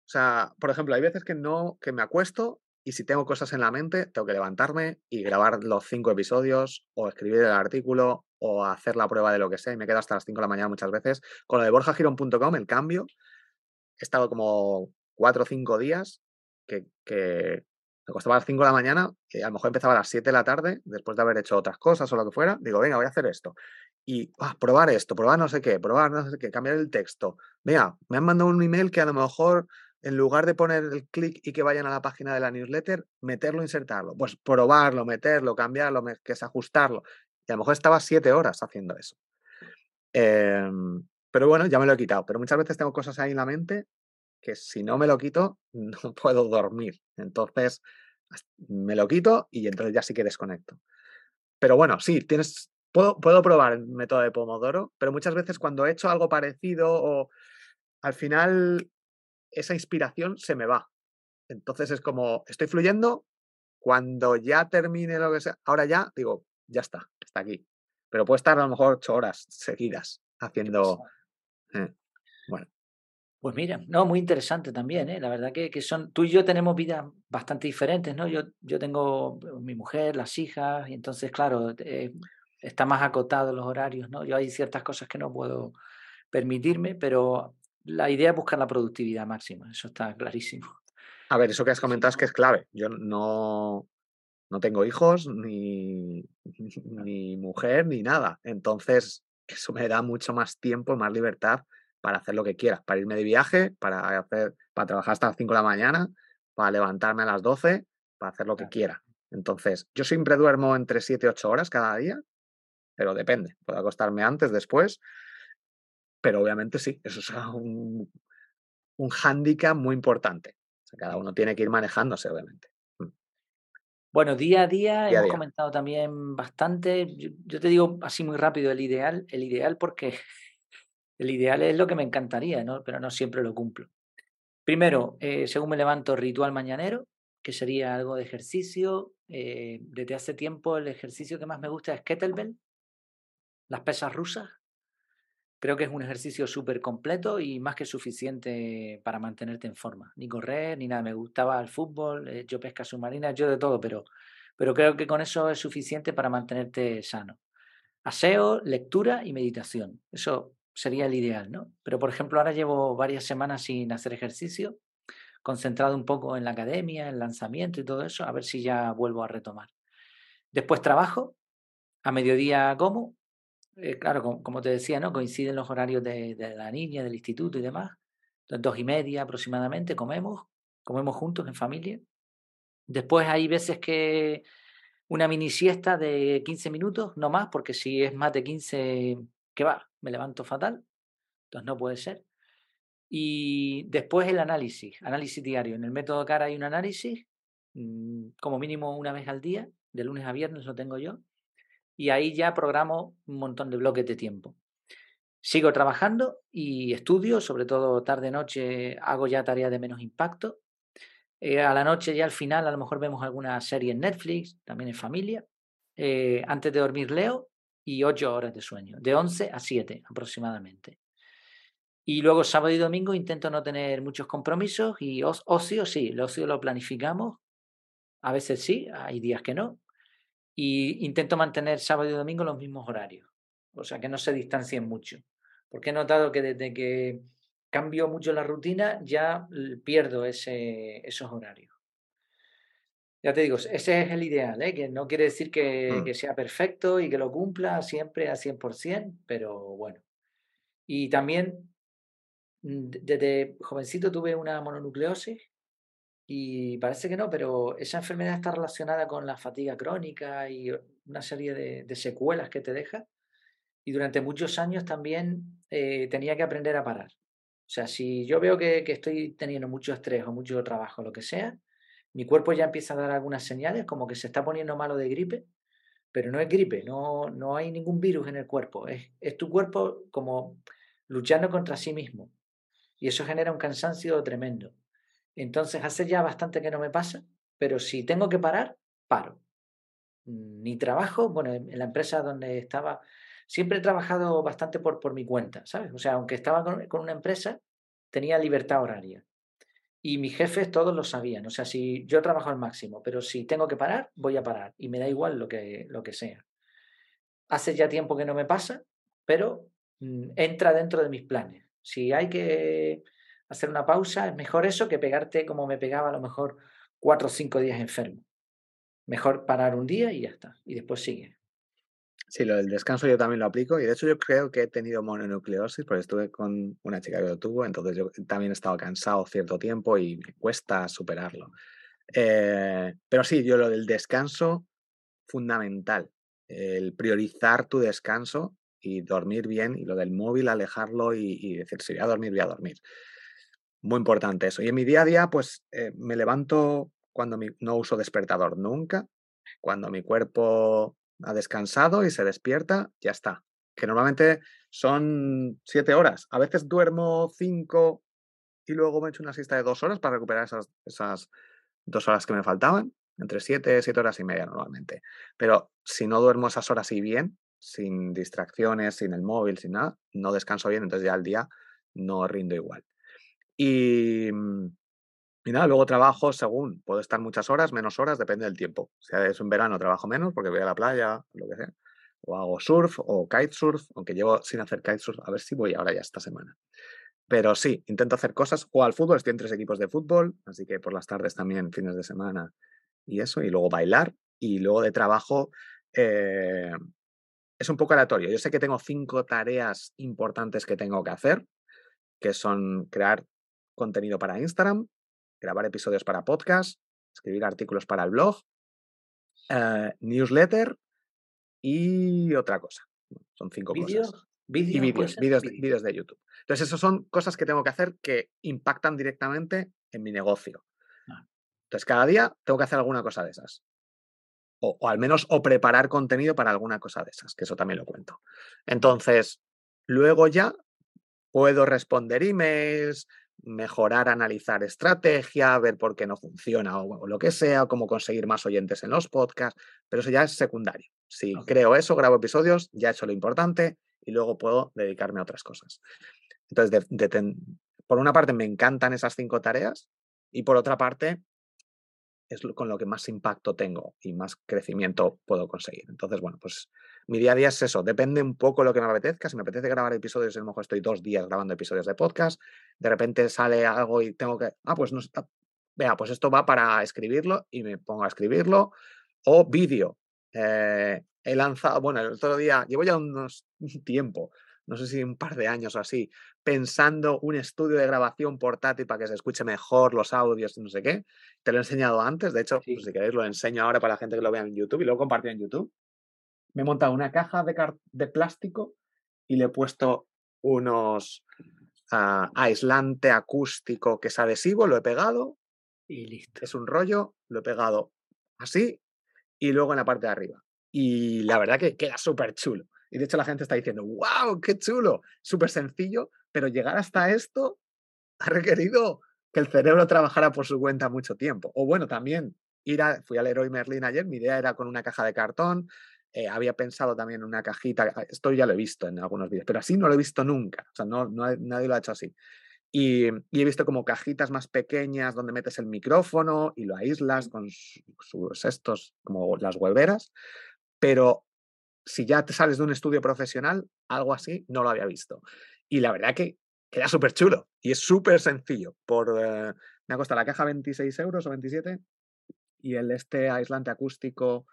o sea, por ejemplo, hay veces que no, que me acuesto y si tengo cosas en la mente, tengo que levantarme y grabar los cinco episodios o escribir el artículo o hacer la prueba de lo que sea y me quedo hasta las 5 de la mañana muchas veces. Con lo de borjagirón.com, el cambio, he estado como cuatro o cinco días que, que me costaba a las 5 de la mañana a lo mejor empezaba a las 7 de la tarde después de haber hecho otras cosas o lo que fuera. Digo, venga, voy a hacer esto. Y ah, probar esto, probar no sé qué, probar no sé qué, cambiar el texto. Vea, me han mandado un email que a lo mejor en lugar de poner el clic y que vayan a la página de la newsletter, meterlo, insertarlo. Pues probarlo, meterlo, cambiarlo, que es ajustarlo. Y a lo mejor estaba siete horas haciendo eso. Em, pero bueno, ya me lo he quitado. Pero muchas veces tengo cosas ahí en la mente que si no me lo quito, no puedo dormir. Entonces, me lo quito y entonces ya sí que desconecto. Pero bueno, sí, tienes, puedo, puedo probar el método de Pomodoro, pero muchas veces cuando he hecho algo parecido o al final esa inspiración se me va. Entonces es como, estoy fluyendo, cuando ya termine lo que sea, ahora ya digo, ya está, está aquí. Pero puedo estar a lo mejor ocho horas seguidas haciendo... Eh, bueno. Pues mira, no, muy interesante también, ¿eh? La verdad que, que, son, tú y yo tenemos vidas bastante diferentes, ¿no? Yo, yo tengo mi mujer, las hijas, y entonces, claro, eh, está más acotado los horarios, ¿no? Yo hay ciertas cosas que no puedo permitirme, pero la idea es buscar la productividad máxima, eso está clarísimo. A ver, eso que has comentado es que es clave. Yo no, no tengo hijos, ni, ni mujer, ni nada. Entonces, eso me da mucho más tiempo, más libertad para hacer lo que quiera, para irme de viaje, para hacer, para trabajar hasta las 5 de la mañana, para levantarme a las 12, para hacer lo que quiera. Entonces, yo siempre duermo entre 7 y 8 horas cada día, pero depende. Puedo acostarme antes, después, pero obviamente sí, eso es un, un hándicap muy importante. cada uno tiene que ir manejándose, obviamente. Mm. Bueno, día a día, hemos comentado también bastante. Yo, te digo así muy rápido el ideal, el ideal porque el ideal es lo que me encantaría, ¿no? pero no siempre lo cumplo. Primero, eh, según me levanto, ritual mañanero, que sería algo de ejercicio. Eh, desde hace tiempo el ejercicio que más me gusta es kettlebell, las pesas rusas. Creo que es un ejercicio súper completo y más que suficiente para mantenerte en forma. Ni correr, ni nada. Me gustaba el fútbol, eh, yo pesca submarina, yo de todo, pero, pero creo que con eso es suficiente para mantenerte sano. Aseo, lectura y meditación. Eso sería el ideal, ¿no? Pero, por ejemplo, ahora llevo varias semanas sin hacer ejercicio, concentrado un poco en la academia, en lanzamiento y todo eso, a ver si ya vuelvo a retomar. Después trabajo, a mediodía como, eh, claro, como, te decía, ¿no? Coinciden los horarios de, la niña, del instituto y demás. Dos y media aproximadamente comemos, comemos juntos en familia. Después hay veces que una mini siesta de 15 minutos, no más, porque si es más de 15, ¿qué va? Me levanto fatal. Entonces no puede ser. Y después el análisis, análisis diario. En el método CARA hay un análisis, mm, como mínimo una vez al día, de lunes a viernes lo tengo yo y ahí ya programo un montón de bloques de tiempo. Sigo trabajando y estudio, sobre todo tarde-noche hago ya tareas de menos impacto. Eh, a la noche ya al final a lo mejor vemos alguna serie en Netflix, también en familia. Eh, antes de dormir leo y ocho horas de sueño, de 11 a 7 aproximadamente. Y luego sábado y domingo intento no tener muchos compromisos y ocio sí, el ocio lo planificamos. A veces sí, hay días que no, y intento mantener sábado y domingo los mismos horarios, o sea, que no se distancien mucho, porque he notado que desde que cambio mucho la rutina ya pierdo ese, esos horarios. Ya te digo, ese es el ideal, ¿eh? que no quiere decir que, mm. que, sea perfecto y que lo cumpla siempre a 100%, pero bueno. Y también, mm, desde jovencito tuve una mononucleosis y parece que no, pero esa enfermedad está relacionada con la fatiga crónica y una serie de, secuelas que te deja. Y durante muchos años también eh, tenía que aprender a parar. O sea, si yo veo que, estoy teniendo mucho estrés o mucho trabajo, lo que sea, mi cuerpo ya empieza a dar algunas señales como que se está poniendo malo de gripe, pero no es gripe, no, no hay ningún virus en el cuerpo, es, es tu cuerpo como luchando contra sí mismo. Y eso genera un cansancio tremendo. Entonces hace ya bastante que no me pasa, pero si tengo que parar, paro. Ni trabajo, bueno, en la empresa donde estaba, siempre he trabajado bastante por, por mi cuenta, ¿sabes? O sea, aunque estaba con, una empresa, tenía libertad horaria. Y mis jefes todos lo sabían. O sea, si yo trabajo al máximo, pero si tengo que parar, voy a parar. Y me da igual lo que, lo que sea. Hace ya tiempo que no me pasa, pero mm, entra dentro de mis planes. Si hay que hacer una pausa, es mejor eso que pegarte como me pegaba a lo mejor cuatro o cinco días enfermo. Mejor parar un día y ya está. Y después sigue. Sí, lo del descanso yo también lo aplico y de hecho yo creo que he tenido mononucleosis porque estuve con una chica que lo tuvo, entonces yo también he estado cansado cierto tiempo y me cuesta superarlo. Eh, pero sí, yo lo del descanso, fundamental. El priorizar tu descanso y dormir bien y lo del móvil, alejarlo y, decir, si voy a dormir, voy a dormir. Muy importante eso. Y en mi día a día, pues eh, me levanto cuando no uso despertador nunca, cuando mi cuerpo ha descansado y se despierta, ya está. Que normalmente son siete horas. A veces duermo cinco y luego me echo una siesta de dos horas para recuperar esas, esas dos horas que me faltaban. Entre siete, siete horas y media normalmente. Pero si no duermo esas horas y bien, sin distracciones, sin el móvil, sin nada, no descanso bien, entonces ya al día no rindo igual. Y, mm, y luego trabajo según, puedo estar muchas horas, menos horas, depende del tiempo. Si es un verano trabajo menos porque voy a la playa, lo que sea. O hago surf o kitesurf, aunque llevo sin hacer kitesurf, a ver si voy ahora ya esta semana. Pero sí, intento hacer cosas. O al fútbol, estoy en tres equipos de fútbol, así que por las tardes también, fines de semana y eso. Y luego bailar. Y luego de trabajo, eh, es un poco aleatorio. Yo sé que tengo cinco tareas importantes que tengo que hacer, que son crear contenido para Instagram, grabar episodios para podcast, escribir artículos para el blog, eh, newsletter y otra cosa. Son cinco cosas. y vídeos, vídeos, de YouTube. Entonces, esas son cosas que tengo que hacer que impactan directamente en mi negocio. Ah. Entonces, cada día tengo que hacer alguna cosa de esas o, al menos o preparar contenido para alguna cosa de esas, que eso también lo cuento. Entonces, luego ya puedo responder emails, mejorar, analizar estrategia, ver por qué no funciona o, lo que sea, cómo conseguir más oyentes en los podcasts, pero eso ya es secundario. Si creo eso, grabo episodios, ya he hecho lo importante y luego puedo dedicarme a otras cosas. Entonces, por una parte me encantan esas cinco tareas y por otra parte es con lo que más impacto tengo y más crecimiento puedo conseguir. Entonces, bueno, pues mi día a día es eso, depende un poco lo que me apetezca. Si me apetece grabar episodios, a lo mejor estoy dos días grabando episodios de podcast, de repente sale algo y tengo que, ah, pues no está, vea, pues esto va para escribirlo y me pongo a escribirlo. O vídeo. Eh, he lanzado, bueno, el otro día, llevo ya unos tiempo no sé si un par de años o así, pensando un estudio de grabación portátil para que se escuche mejor los audios y no sé qué. Te lo he enseñado antes, de hecho, pues si queréis lo enseño ahora para la gente que lo vea en YouTube y luego compartir en YouTube. Me he montado una caja de, de plástico y le he puesto unos uh, aislante acústico que es adhesivo, lo he pegado y listo. Es un rollo, lo he pegado así y luego en la parte de arriba. Y la verdad que queda súper chulo. Y de hecho la gente está diciendo, wow, qué chulo, súper sencillo, pero llegar hasta esto ha requerido que el cerebro trabajara por su cuenta mucho tiempo. O bueno, también ir a, fui al Leroy Merlin ayer, mi idea era con una caja de cartón, eh, había pensado también en una cajita, ah, esto ya lo he visto en algunos vídeos, pero así no lo he visto nunca, o sea, no, nadie lo ha hecho así. Y, he visto como cajitas más pequeñas donde metes el micrófono y lo aíslas con sus estos, como las hueveras, pero si ya te sales de un estudio profesional, algo así, no lo había visto. Y la verdad que queda súper chulo y es súper sencillo. Por, eh, me ha costado la caja 26 euros o 27 y el este aislante acústico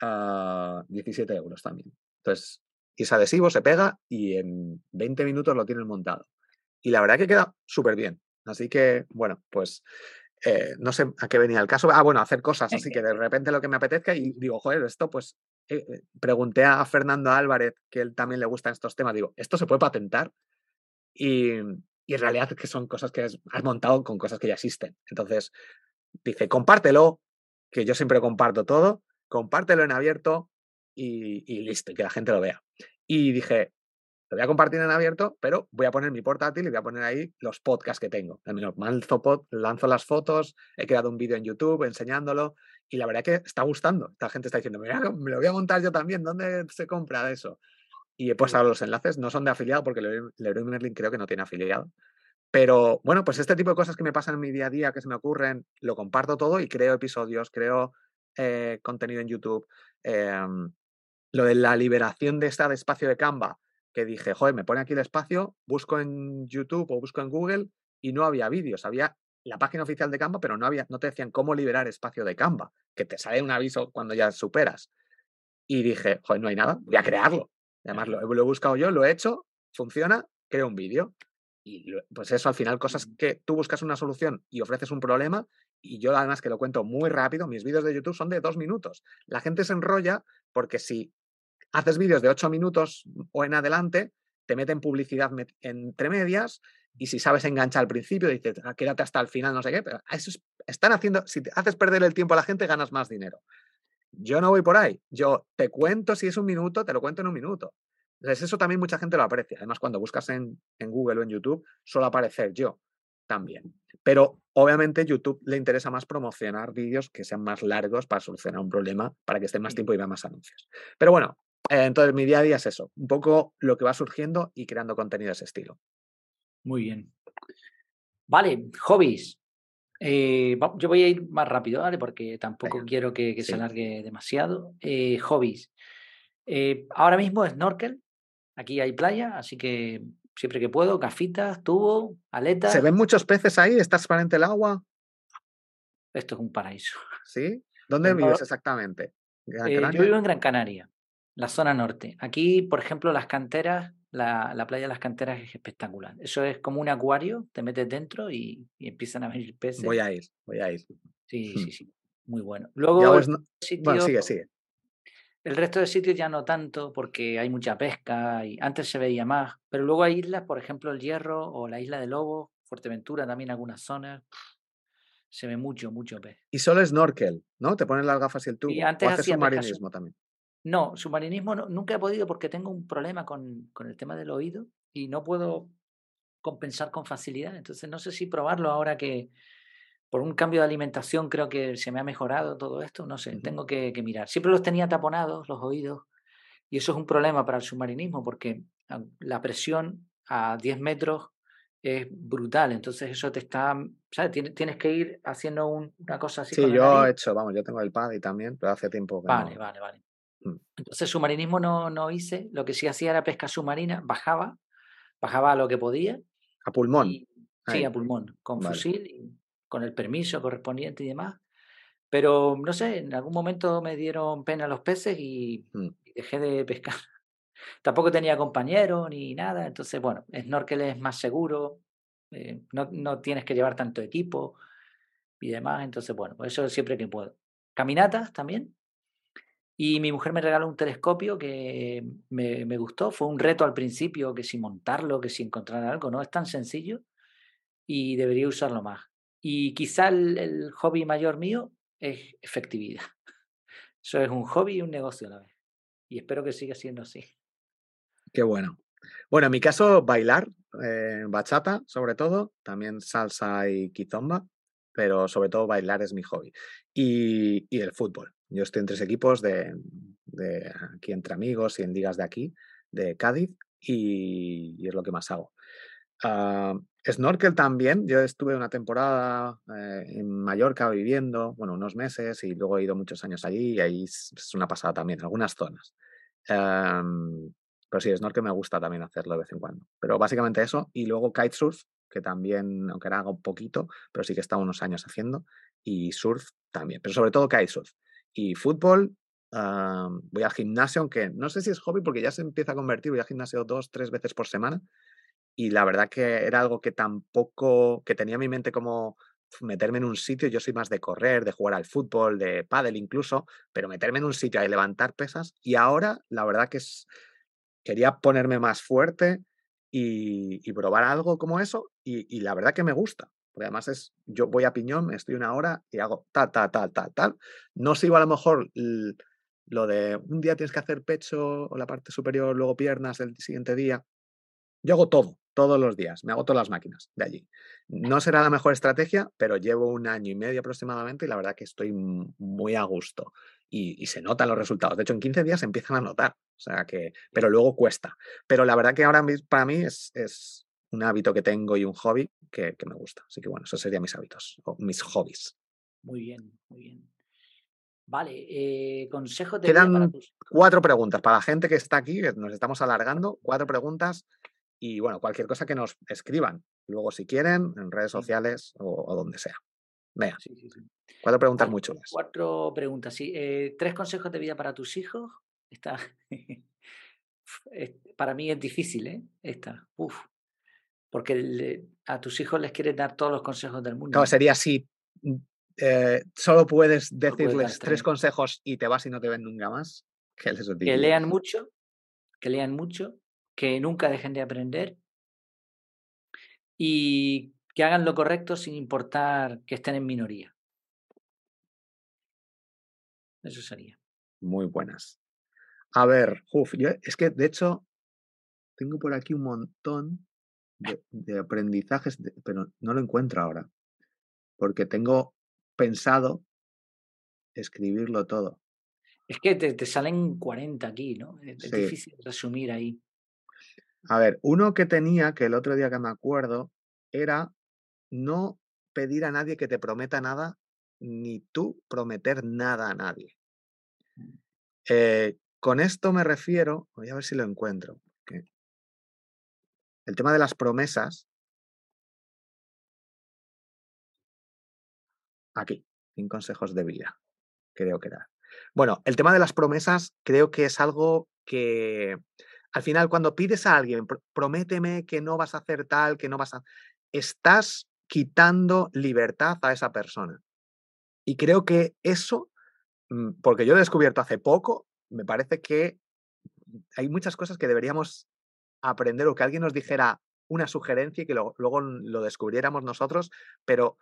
17 ah, euros también. Entonces, es adhesivo, se pega y en 20 minutos lo tienes montado. Y la verdad que queda súper bien. Así que, bueno, pues eh, no sé a qué venía el caso. Ah, bueno, hacer cosas así que de repente lo que me apetezca y digo, joder, esto pues eh, eh, pregunté a Fernando Álvarez, que él también le gustan estos temas, digo, ¿esto se puede patentar? Y, y en realidad que son cosas que has, montado con cosas que ya existen. Entonces, dice, compártelo, que yo siempre comparto todo, compártelo en abierto y, y listo, y que la gente lo vea. Y dije, lo voy a compartir en abierto, pero voy a poner mi portátil y voy a poner ahí los podcasts que tengo. Lanzo, lanzo las fotos, he creado un vídeo en YouTube enseñándolo y la verdad que está gustando. La gente está diciendo, me, lo voy a montar yo también, ¿dónde se compra eso? Y he puesto los enlaces, no son de afiliado porque Leroy Merlin creo que no tiene afiliado, Pero bueno, pues este tipo de cosas que me pasan en mi día a día, que se me ocurren, lo comparto todo y creo episodios, creo eh, contenido en YouTube. Em, lo de la liberación de este espacio de Canva, que dije, joder, me pone aquí el espacio, busco en YouTube o busco en Google y no había vídeos, había la página oficial de Canva, pero no, había, no te decían cómo liberar espacio de Canva, que te sale un aviso cuando ya superas. Y dije, joder, no hay nada, voy a crearlo. Además, lo, lo he buscado yo, lo he hecho, funciona, creo un vídeo. Y pues eso, al final, cosas que tú buscas una solución y ofreces un problema, y yo además que lo cuento muy rápido, mis vídeos de YouTube son de dos minutos. La gente se enrolla porque si haces vídeos de ocho minutos o en adelante, te meten publicidad entre medias y si sabes enganchar al principio, dices, ah, quédate hasta el final, no sé qué, pero eso están haciendo, si te haces perder el tiempo a la gente, ganas más dinero. Yo no voy por ahí, yo te cuento si es un minuto, te lo cuento en un minuto. Entonces eso también mucha gente lo aprecia. Además, cuando buscas en, en Google o en YouTube, suelo aparecer yo también. Pero obviamente YouTube le interesa más promocionar vídeos que sean más largos para solucionar un problema, para que esté más tiempo y vea más anuncios. Pero bueno, eh, entonces mi día a día es eso, un poco lo que va surgiendo y creando contenido de ese estilo. Muy bien. Vale, hobbies. Eh, yo voy a ir más rápido, ¿vale? Porque tampoco quiero que, se alargue demasiado. Eh, hobbies. ahora mismo snorkel. Aquí hay playa, así que siempre que puedo, gafitas, tubo, aletas. ¿Se ven muchos peces ahí? ¿Está transparente el agua? Esto es un paraíso. ¿Sí? ¿Dónde vives exactamente? yo vivo en Gran Canaria, la zona norte. Aquí, por ejemplo, las canteras la, playa de las canteras es espectacular. Eso es como un acuario, te metes dentro y, empiezan a venir peces. Voy a ir, voy a ir. Sí, sí, sí. Muy bueno. Luego, el sigue, sigue. El resto de sitios ya no tanto porque hay mucha pesca y antes se veía más. Pero luego hay islas, por ejemplo, el Hierro o la isla de Lobo, Fuerteventura también algunas zonas. Se ve mucho, mucho pez. Y solo snorkel, ¿no? Te ponen las gafas y el tubo. Y antes o haces submarinismo también. No, submarinismo nunca he podido porque tengo un problema con, con el tema del oído y no puedo compensar con facilidad. Entonces no sé si probarlo ahora que por un cambio de alimentación creo que se me ha mejorado todo esto. No sé, tengo que, mirar. Siempre los tenía taponados, los oídos, y eso es un problema para el submarinismo porque la presión a 10 metros es brutal. Entonces eso te está, ¿sabes? Tienes, que ir haciendo una cosa así. Sí, yo he hecho, vamos, yo tengo el pad y también, pero hace tiempo que Vale, vale, vale. Mm. Entonces submarinismo no, no hice, lo que sí hacía era pesca submarina, bajaba, bajaba a lo que podía. A pulmón. sí, a pulmón, con fusil, y con el permiso correspondiente y demás. Pero no sé, en algún momento me dieron pena los peces y, mm. dejé de pescar. Tampoco tenía compañero ni nada, entonces bueno, snorkel es más seguro, eh, no, no, tienes que llevar tanto equipo y demás, entonces bueno, eso siempre que puedo. Caminatas también, y mi mujer me regaló un telescopio que me, me, gustó. Fue un reto al principio, que si montarlo, que si encontrar algo, no es tan sencillo y debería usarlo más. Y quizá el, hobby mayor mío es efectividad. Eso es un hobby y un negocio a la vez. Y espero que siga siendo así. Qué bueno. Bueno, en mi caso, bailar, eh, bachata sobre todo, también salsa y kizomba, pero sobre todo bailar es mi hobby. Y, y el fútbol. Yo estoy en tres equipos de, aquí entre amigos y en ligas de aquí, de Cádiz, y, es lo que más hago. Uh, snorkel también, yo estuve una temporada eh, en Mallorca viviendo, bueno, unos meses y luego he ido muchos años allí y ahí es una pasada también, algunas zonas. pero sí, snorkel me gusta también hacerlo de vez en cuando. Pero básicamente eso, y luego kitesurf, que también, aunque era un poquito, pero sí que estado unos años haciendo, y surf también, pero sobre todo kitesurf. Y fútbol, voy al gimnasio, aunque no sé si es hobby porque ya se empieza a convertir, voy al gimnasio dos, tres veces por semana. Y la verdad que era algo que tampoco, que tenía en mi mente como meterme en un sitio, yo soy más de correr, de jugar al fútbol, de pádel incluso, pero meterme en un sitio y levantar pesas. Y ahora la verdad que es, quería ponerme más fuerte y, probar algo como eso y, la verdad que me gusta. Porque además es, yo voy a piñón, estoy una hora y hago tal, tal, tal, tal, tal. No sigo a lo mejor lo de un día tienes que hacer pecho o la parte superior, luego piernas el siguiente día. Yo hago todo, todos los días, me hago todas las máquinas de allí. No será la mejor estrategia, pero llevo un año y medio aproximadamente y la verdad que estoy muy a gusto. Y, se notan los resultados. De hecho, en 15 días se empiezan a notar. O sea que, pero luego cuesta. Pero la verdad que ahora para mí es, es un hábito que tengo y un hobby que, me gusta. Así que bueno, esos serían mis hábitos o mis hobbies. Muy bien, muy bien. Vale, eh, consejos de Quedan cuatro preguntas para la gente que está aquí, nos estamos alargando, cuatro preguntas y bueno, cualquier cosa que nos escriban, luego si quieren, en redes sociales o, donde sea. Vea. Cuatro preguntas muy chulas. Cuatro preguntas, sí. Eh, tres consejos de vida para tus hijos. Está. para mí es difícil, ¿eh? Esta. Uf. Porque a tus hijos les quieres dar todos los consejos del mundo. No, sería así. Mm, eh, solo puedes decirles tres consejos y te vas y no te ven nunca más. Que, que lean mucho, que lean mucho, que nunca dejen de aprender y que hagan lo correcto sin importar que estén en minoría. Eso sería. Muy buenas. A ver, uf, yo, es que de hecho tengo por aquí un montón de, aprendizajes, pero no lo encuentro ahora, porque tengo pensado escribirlo todo. Es que te, salen 40 aquí, ¿no? Es, difícil resumir ahí. A ver, uno que tenía, que el otro día que me acuerdo, era no pedir a nadie que te prometa nada, ni tú prometer nada a nadie. Mm. Eh, con esto me refiero, voy a ver si lo encuentro. El tema de las promesas. Aquí, sin consejos de vida, creo que era. Bueno, el tema de las promesas creo que es algo que al final, cuando pides a alguien, prométeme que no vas a hacer tal, que no vas a... Estás quitando libertad a esa persona. Y creo que eso, mm, porque yo he descubierto hace poco, me parece que hay muchas cosas que deberíamos aprender o que alguien nos dijera una sugerencia y que luego lo descubriéramos nosotros, pero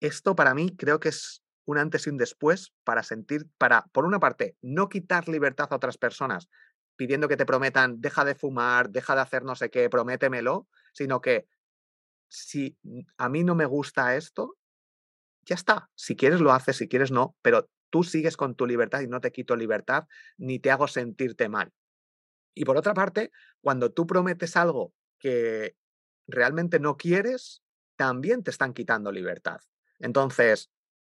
esto para mí creo que es un antes y un después para sentir, para, por una parte, no quitar libertad a otras personas, pidiendo que te prometan, deja de fumar, deja de hacer no sé qué, prométemelo, sino que si a mí no me gusta esto, ya está. Si quieres lo haces, si quieres no, pero tú sigues con tu libertad y no te quito libertad ni te hago sentirte mal. Y por otra parte, cuando tú prometes algo que realmente no quieres, también te están quitando libertad. Entonces,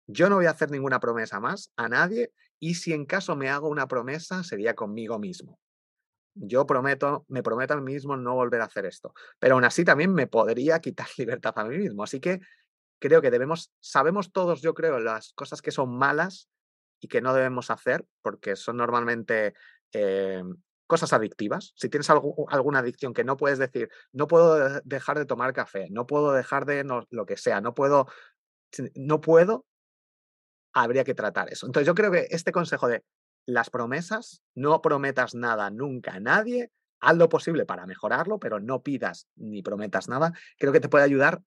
yo no voy a hacer ninguna promesa más a nadie y si en caso me hago una promesa sería conmigo mismo yo prometo, me prometo a mí mismo no volver a hacer esto. Pero aún así también me podría quitar libertad a mí mismo. Así que creo que debemos, sabemos todos, yo creo, las cosas que son malas y que no debemos hacer, porque son normalmente eh, cosas adictivas. Si tienes alguna adicción que no puedes decir, no puedo dejar de tomar café, no puedo dejar de lo que sea, no puedo, no puedo, habría que tratar eso. Entonces yo creo que este consejo de las promesas, no prometas nada nunca a nadie, haz lo posible para mejorarlo, pero no pidas ni prometas nada, creo que te puede ayudar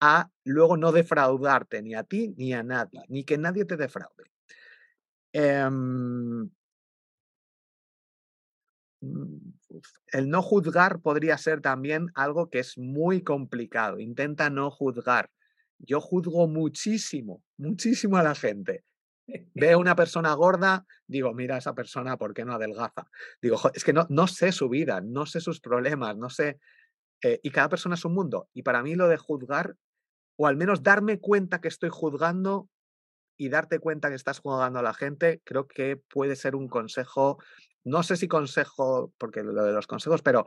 a luego no defraudarte ni a ti ni a nadie, ni que nadie te defraude. Em, mm, el no juzgar podría ser también algo que es muy complicado. Intenta no juzgar. Yo juzgo muchísimo, muchísimo a la gente. Veo una persona gorda, digo, mira esa persona, ¿por qué no adelgaza? Digo, es que no, no sé su vida, no sé sus problemas, no sé. Eh, y cada persona es un mundo. Y para mí lo de juzgar, o al menos darme cuenta que estoy juzgando y darte cuenta que estás juzgando a la gente, creo que puede ser un consejo, no sé si consejo, porque lo de los consejos, pero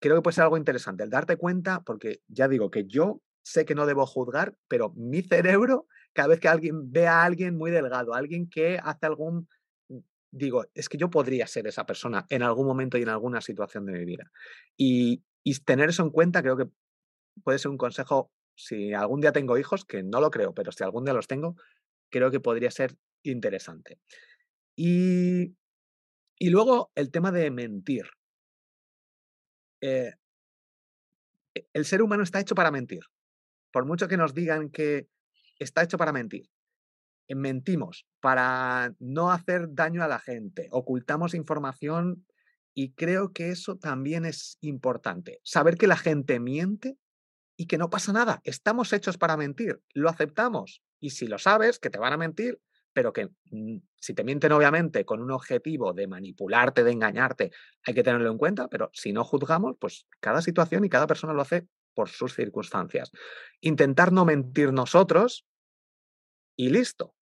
creo que puede ser algo interesante, el darte cuenta, porque ya digo que yo sé que no debo juzgar, pero mi cerebro cada vez que alguien ve a alguien muy delgado, alguien que hace algún, mm, digo, es que yo podría ser esa persona en algún momento y en alguna situación de mi vida. Y, tener eso en cuenta creo que puede ser un consejo, si algún día tengo hijos, que no lo creo, pero si algún día los tengo, creo que podría ser interesante. Y, y luego el tema de mentir. Eh, e, el ser humano está hecho para mentir. Por mucho que nos digan que está hecho para mentir. Mentimos para no hacer daño a la gente, ocultamos información y creo que eso también es importante. Saber que la gente miente y que no pasa nada. Estamos hechos para mentir, lo aceptamos. Y si lo sabes, que te van a mentir, pero que mm, si te mienten obviamente con un objetivo de manipularte, de engañarte, hay que tenerlo en cuenta, pero si no juzgamos, pues cada situación y cada persona lo hace por sus circunstancias. Intentar no mentir nosotros y listo.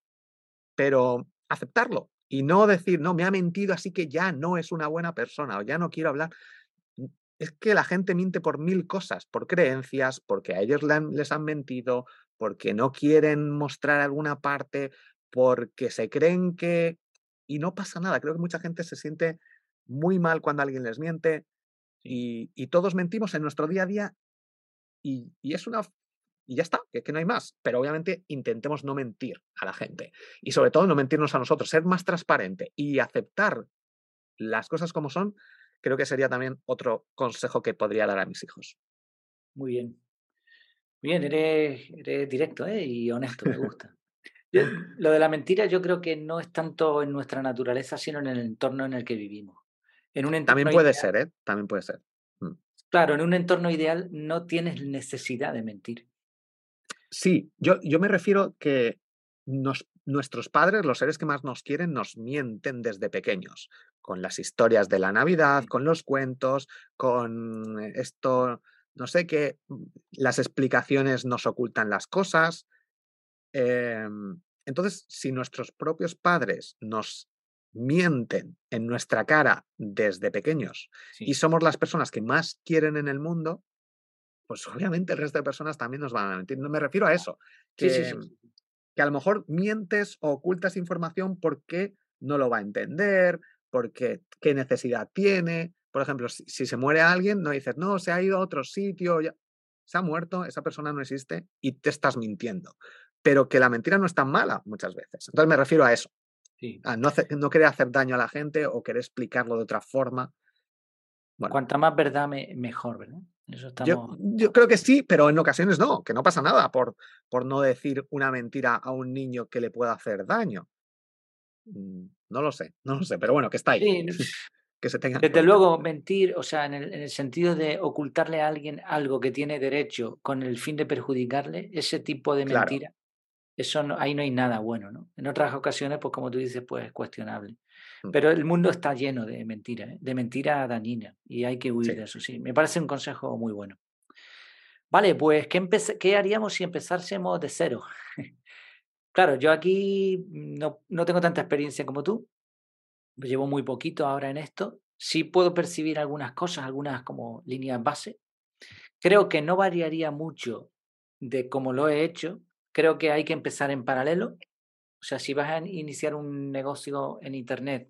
Pero aceptarlo y no decir, no, me ha mentido, así que ya no es una buena persona o ya no quiero hablar. Es que la gente miente por mil cosas, por creencias, porque a ellos les han mentido, porque no quieren mostrar alguna parte, porque se creen que... Y no pasa nada. Creo que mucha gente se siente muy mal cuando alguien les miente y, todos mentimos en nuestro día a día y, es una... Y ya está, que, que no hay más. Pero obviamente intentemos no mentir a la gente y sobre todo no mentirnos a nosotros, ser más transparente y aceptar las cosas como son, creo que sería también otro consejo que podría dar a mis hijos. Muy bien. Bien, eres, directo ¿eh? y honesto, me gusta. Lo de la mentira yo creo que no es tanto en nuestra naturaleza, sino en el entorno en el que vivimos. En un También puede ser, ¿eh? También puede ser. Claro, en un entorno ideal no tienes necesidad de mentir. Sí, yo, yo me refiero que nuestros padres, los seres que más nos quieren, nos mienten desde pequeños, con las historias de la Navidad, con los cuentos, con esto no sé, que mm, las explicaciones nos ocultan las cosas. Em, entonces, si nuestros propios padres nos mienten en nuestra cara desde pequeños y somos las personas que más quieren en el mundo, pues obviamente el resto de personas también nos van a mentir. No me refiero a eso, que, que a lo mejor mientes o ocultas información porque no lo va a entender, porque qué necesidad tiene, por ejemplo, si, se muere alguien, no dices, no, se ha ido a otro sitio, ya. se ha muerto, esa persona no existe y te estás mintiendo. Pero que la mentira no es tan mala muchas veces. Entonces me refiero a eso. A no, no querer hacer daño a la gente o querer explicarlo de otra forma. Cuanta más verdad, mejor, ¿verdad? yo, yo, creo que sí, pero en ocasiones no, que no pasa nada por, por no decir una mentira a un niño que le pueda hacer daño. Mm, no lo sé, no lo sé, pero bueno, que está ahí. se Desde luego, mentir, o sea, en el, sentido de ocultarle a alguien algo que tiene derecho con el fin de perjudicarle, ese tipo de mentira, eso ahí no hay nada bueno, ¿no? En otras ocasiones, pues como tú dices, pues es cuestionable. Mm. Pero el mundo está lleno de mentiras, ¿eh? de mentira dañina y hay que huir de eso, sí. Me parece un consejo muy bueno. Vale, pues, ¿qué, ¿qué haríamos si empezásemos de cero? claro, yo aquí no, no tengo tanta experiencia como tú, llevo muy poquito ahora en esto, sí puedo percibir algunas cosas, algunas como líneas base. Creo que no variaría mucho de cómo lo he hecho. Creo que hay que empezar en paralelo. O sea, si vas a iniciar un negocio en Internet,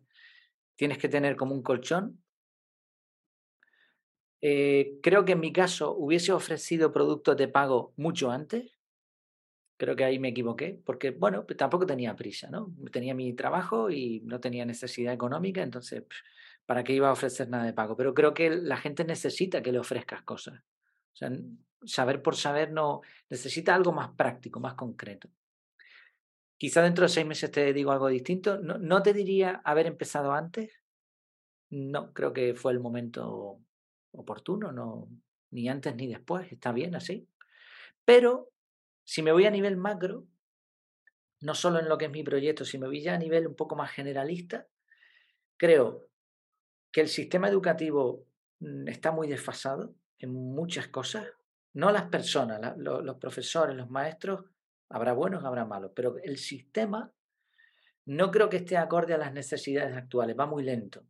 tienes que tener como un colchón. Eh, creo que en mi caso hubiese ofrecido productos de pago mucho antes. Creo que ahí me equivoqué, porque, bueno, pues tampoco tenía prisa, ¿no? Tenía mi trabajo y no tenía necesidad económica, entonces, ¿para qué iba a ofrecer nada de pago? Pero creo que la gente necesita que le ofrezcas cosas. O sea, saber por saber no necesita algo más práctico, más concreto. Quizá dentro de seis meses te digo algo distinto. No, no te diría haber empezado antes. No, creo que fue el momento oportuno, no, ni antes ni después. Está bien así. Pero si me voy a nivel macro, no solo en lo que es mi proyecto, si me voy ya a nivel un poco más generalista, creo que el sistema educativo mm, está muy desfasado en muchas cosas. No las personas, los profesores, los maestros, habrá buenos, habrá malos, pero el sistema no creo que esté acorde a las necesidades actuales, va muy lento.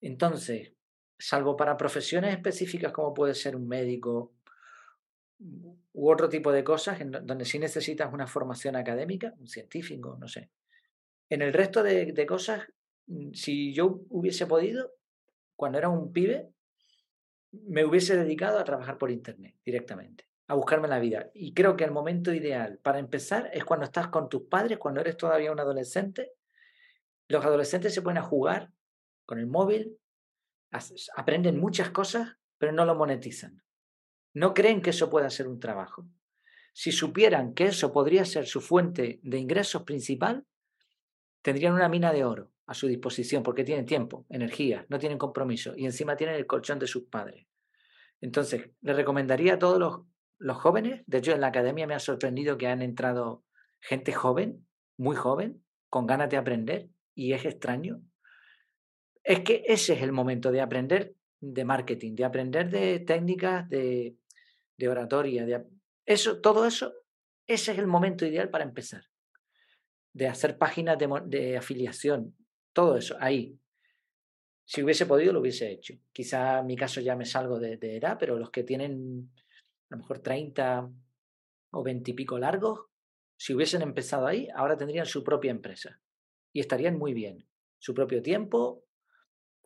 Entonces, salvo para profesiones específicas como puede ser un médico, u otro tipo de cosas donde sí necesitas una formación académica, un científico, no sé. En el resto de, de cosas, mm, si yo hubiese podido, cuando era un pibe, me hubiese dedicado a trabajar por Internet directamente, a buscarme la vida. Y creo que el momento ideal para empezar es cuando estás con tus padres, cuando eres todavía un adolescente. Los adolescentes se ponen a jugar con el móvil, aprenden muchas cosas, pero no lo monetizan. No creen que eso pueda ser un trabajo. Si supieran que eso podría ser su fuente de ingresos principal, tendrían una mina de oro a su disposición porque tienen tiempo, energía, no tienen compromiso y encima tienen el colchón de sus padres. Entonces, les recomendaría a todos los, los jóvenes, de hecho en la academia me ha sorprendido que han entrado gente joven, muy joven, con ganas de aprender y es extraño. Es que ese es el momento de aprender de marketing, de aprender de técnicas de de oratoria, de eso, todo eso, ese es el momento ideal para empezar. De hacer páginas de, afiliación, todo eso, ahí. Si hubiese podido, lo hubiese hecho. Quizá en mi caso ya me salgo de, de edad, pero los que tienen a lo mejor 30 o 20 y pico largos, si hubiesen empezado ahí, ahora tendrían su propia empresa y estarían muy bien. Su propio tiempo,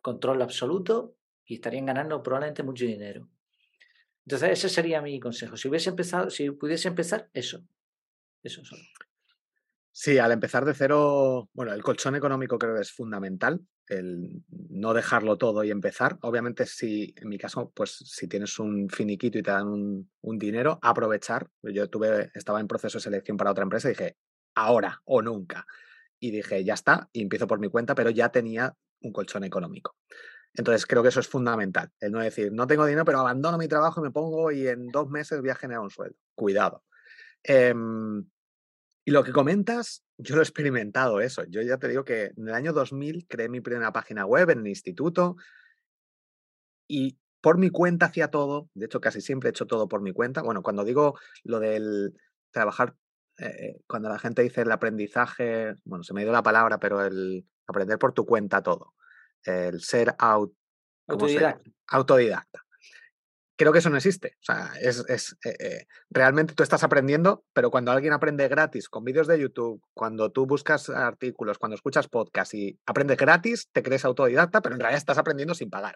control absoluto y estarían ganando probablemente mucho dinero. Entonces, ese sería mi consejo. Si hubiese empezado, si pudiese empezar, eso. Eso solo. Sí, al empezar de cero, bueno, el colchón económico creo que es fundamental, el no dejarlo todo y empezar. Obviamente, si en mi caso, pues si tienes un finiquito y te dan un, dinero, aprovechar. Yo tuve, estaba en proceso de selección para otra empresa y dije, ahora o nunca. Y dije, ya está, y empiezo por mi cuenta, pero ya tenía un colchón económico. Entonces creo que eso es fundamental, el no decir, no tengo dinero, pero abandono mi trabajo y me pongo y en dos meses voy a generar un sueldo. Cuidado. Em, y lo que comentas, yo lo he experimentado eso. Yo ya te digo que en el año 2000 creé mi primera página web en el instituto y por mi cuenta hacía todo. De hecho, casi siempre he hecho todo por mi cuenta. Bueno, cuando digo lo del trabajar, eh, cuando la gente dice el aprendizaje, bueno, se me ha ido la palabra, pero el aprender por tu cuenta todo el ser autodidacta. Creo que eso no existe. O sea, es, eh, eh, realmente tú estás aprendiendo, pero cuando alguien aprende gratis con vídeos de YouTube, cuando tú buscas artículos, cuando escuchas podcasts y aprendes gratis, te crees autodidacta, pero en realidad estás aprendiendo sin pagar.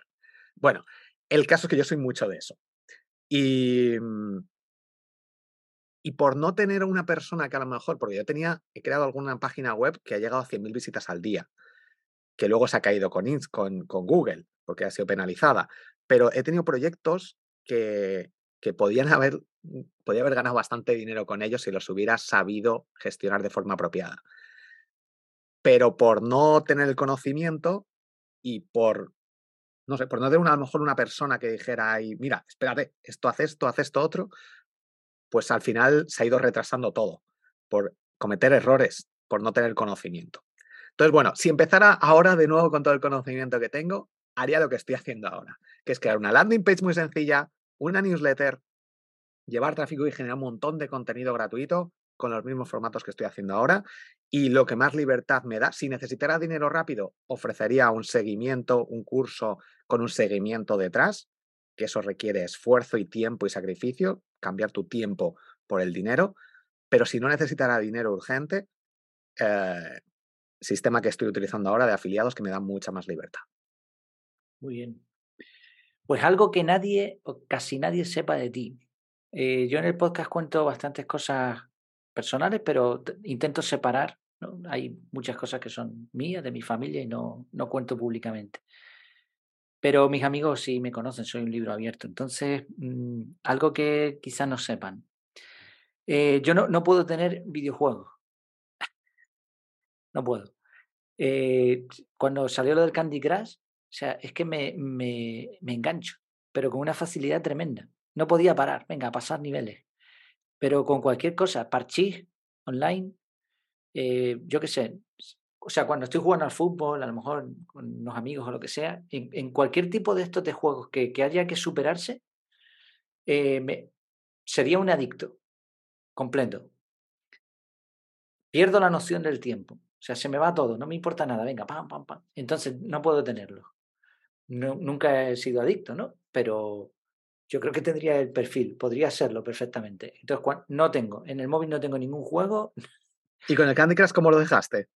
Bueno, el caso es que yo soy mucho de eso. Y, mm, y por no tener una persona que a lo mejor, porque yo tenía, he creado alguna página web que ha llegado a 100.000 visitas al día que luego se ha caído con, con, con Google, porque ha sido penalizada. Pero he tenido proyectos que, podían haber, mm, podía haber ganado bastante dinero con ellos si los hubiera sabido gestionar de forma apropiada. Pero por no tener el conocimiento y por, no sé, por no tener a lo mejor una persona que dijera, ahí, mira, espérate, esto hace esto, hace esto otro, pues al final se ha ido retrasando todo por cometer errores, por no tener conocimiento. Entonces, bueno, si empezara ahora de nuevo con todo el conocimiento que tengo, haría lo que estoy haciendo ahora, que es crear una landing page muy sencilla, una newsletter, llevar tráfico y generar un montón de contenido gratuito con los mismos formatos que estoy haciendo ahora. Y lo que más libertad me da, si necesitara dinero rápido, ofrecería un seguimiento, un curso con un seguimiento detrás, que eso requiere esfuerzo y tiempo y sacrificio, cambiar tu tiempo por el dinero. Pero si no necesitara dinero urgente, eh, sistema que estoy utilizando ahora de afiliados que me da mucha más libertad. Muy bien. Pues algo que nadie o casi nadie sepa de ti. Eh, yo en el podcast cuento bastantes cosas personales, pero intento separar. Hay muchas cosas que son mías, de mi familia, y no, no cuento públicamente. Pero mis amigos sí me conocen, soy un libro abierto. Entonces, mm, algo que quizás no sepan. Eh, yo no, no puedo tener videojuegos no puedo. Eh, cuando salió lo del Candy Crush, o sea, es que me, me, me engancho, pero con una facilidad tremenda. No podía parar, venga, a pasar niveles. Pero con cualquier cosa, parchís online, eh, yo qué sé, o sea, cuando estoy jugando al fútbol, a lo mejor con unos amigos o lo que sea, en, cualquier tipo de estos de juegos que, que haya que superarse, eh, sería un adicto completo. Pierdo la noción del tiempo. O sea, se me va todo, no me importa nada, venga, pam, pam, pam. Entonces no puedo tenerlo. Nunca he sido adicto, ¿no? Pero yo creo que tendría el perfil, podría serlo perfectamente. Entonces, no tengo, en el móvil no tengo ningún juego. ¿Y con el Candy Crush cómo lo dejaste?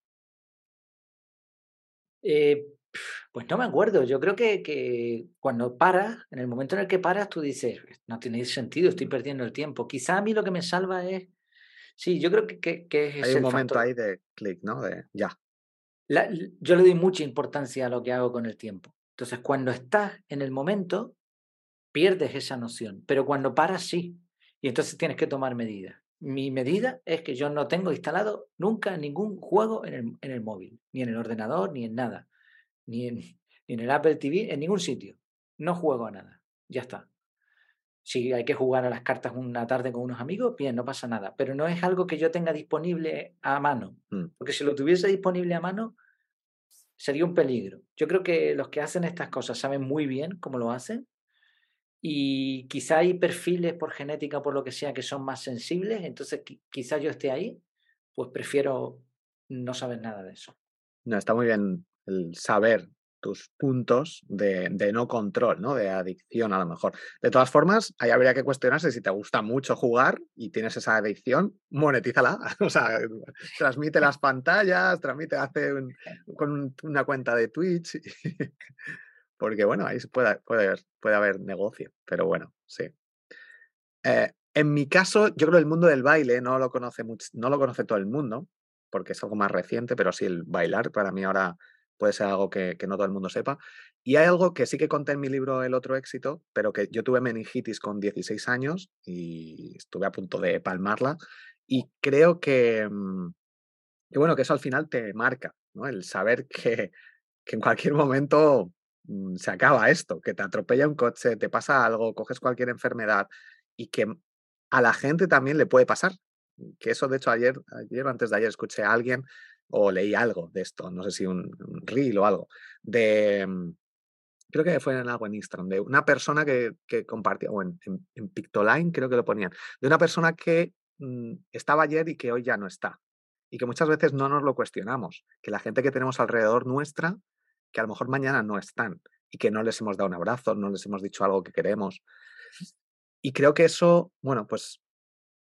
Eh, pues no me acuerdo. Yo creo que, que, cuando paras, en el momento en el que paras, tú dices, no tiene sentido, estoy perdiendo el tiempo. Quizá a mí lo que me salva es Sí, yo creo que, que, es Hay un momento ahí de clic, ¿no? De ya. yo le doy mucha importancia a lo que hago con el tiempo. Entonces, cuando estás en el momento, pierdes esa noción, pero cuando paras, sí. Y entonces tienes que tomar medidas. Mi medida es que yo no tengo instalado nunca ningún juego en el, en el móvil, ni en el ordenador, ni en nada, ni en, ni en el Apple TV, en ningún sitio. No juego a nada. Ya está. Si hay que jugar a las cartas una tarde con unos amigos, bien, no pasa nada. Pero no es algo que yo tenga disponible a mano. Mm. Porque si lo tuviese disponible a mano, sería un peligro. Yo creo que los que hacen estas cosas saben muy bien cómo lo hacen y quizá hay perfiles por genética, por lo que sea, que son más sensibles, entonces quizá yo esté ahí, pues prefiero no saber nada de eso. No, está muy bien el saber tus puntos de, no control, ¿no? De adicción a lo mejor. De todas formas, ahí habría que cuestionarse si te gusta mucho jugar y tienes esa adicción, monetízala. O sea, transmite las pantallas, transmite, hace con una cuenta de Twitch. porque bueno, ahí puede, puede, puede haber negocio, pero bueno, sí. Eh, en mi caso, yo creo que el mundo del baile no lo conoce mucho, no lo conoce todo el mundo, porque es algo más reciente, pero sí el bailar para mí ahora puede ser algo que, no todo el mundo sepa. Y hay algo que sí que conté en mi libro El otro éxito, pero que yo tuve meningitis con 16 años y estuve a punto de palmarla. Y creo que, mm, que bueno, que eso al final te marca, ¿no? El saber que, que en cualquier momento Mm, se acaba esto, que te atropella un coche, te pasa algo, coges cualquier enfermedad y que a la gente también le puede pasar. Que eso, de hecho, ayer, ayer antes de ayer escuché a alguien o leí algo de esto, no sé si un, reel o algo, de, mm, creo que fue en algo en Instagram, de una persona que, que compartía, o en, en, Pictoline creo que lo ponían, de una persona que mm, estaba ayer y que hoy ya no está. Y que muchas veces no nos lo cuestionamos, que la gente que tenemos alrededor nuestra que a lo mejor mañana no están y que no les hemos dado un abrazo, no les hemos dicho algo que queremos. Y creo que eso, bueno, pues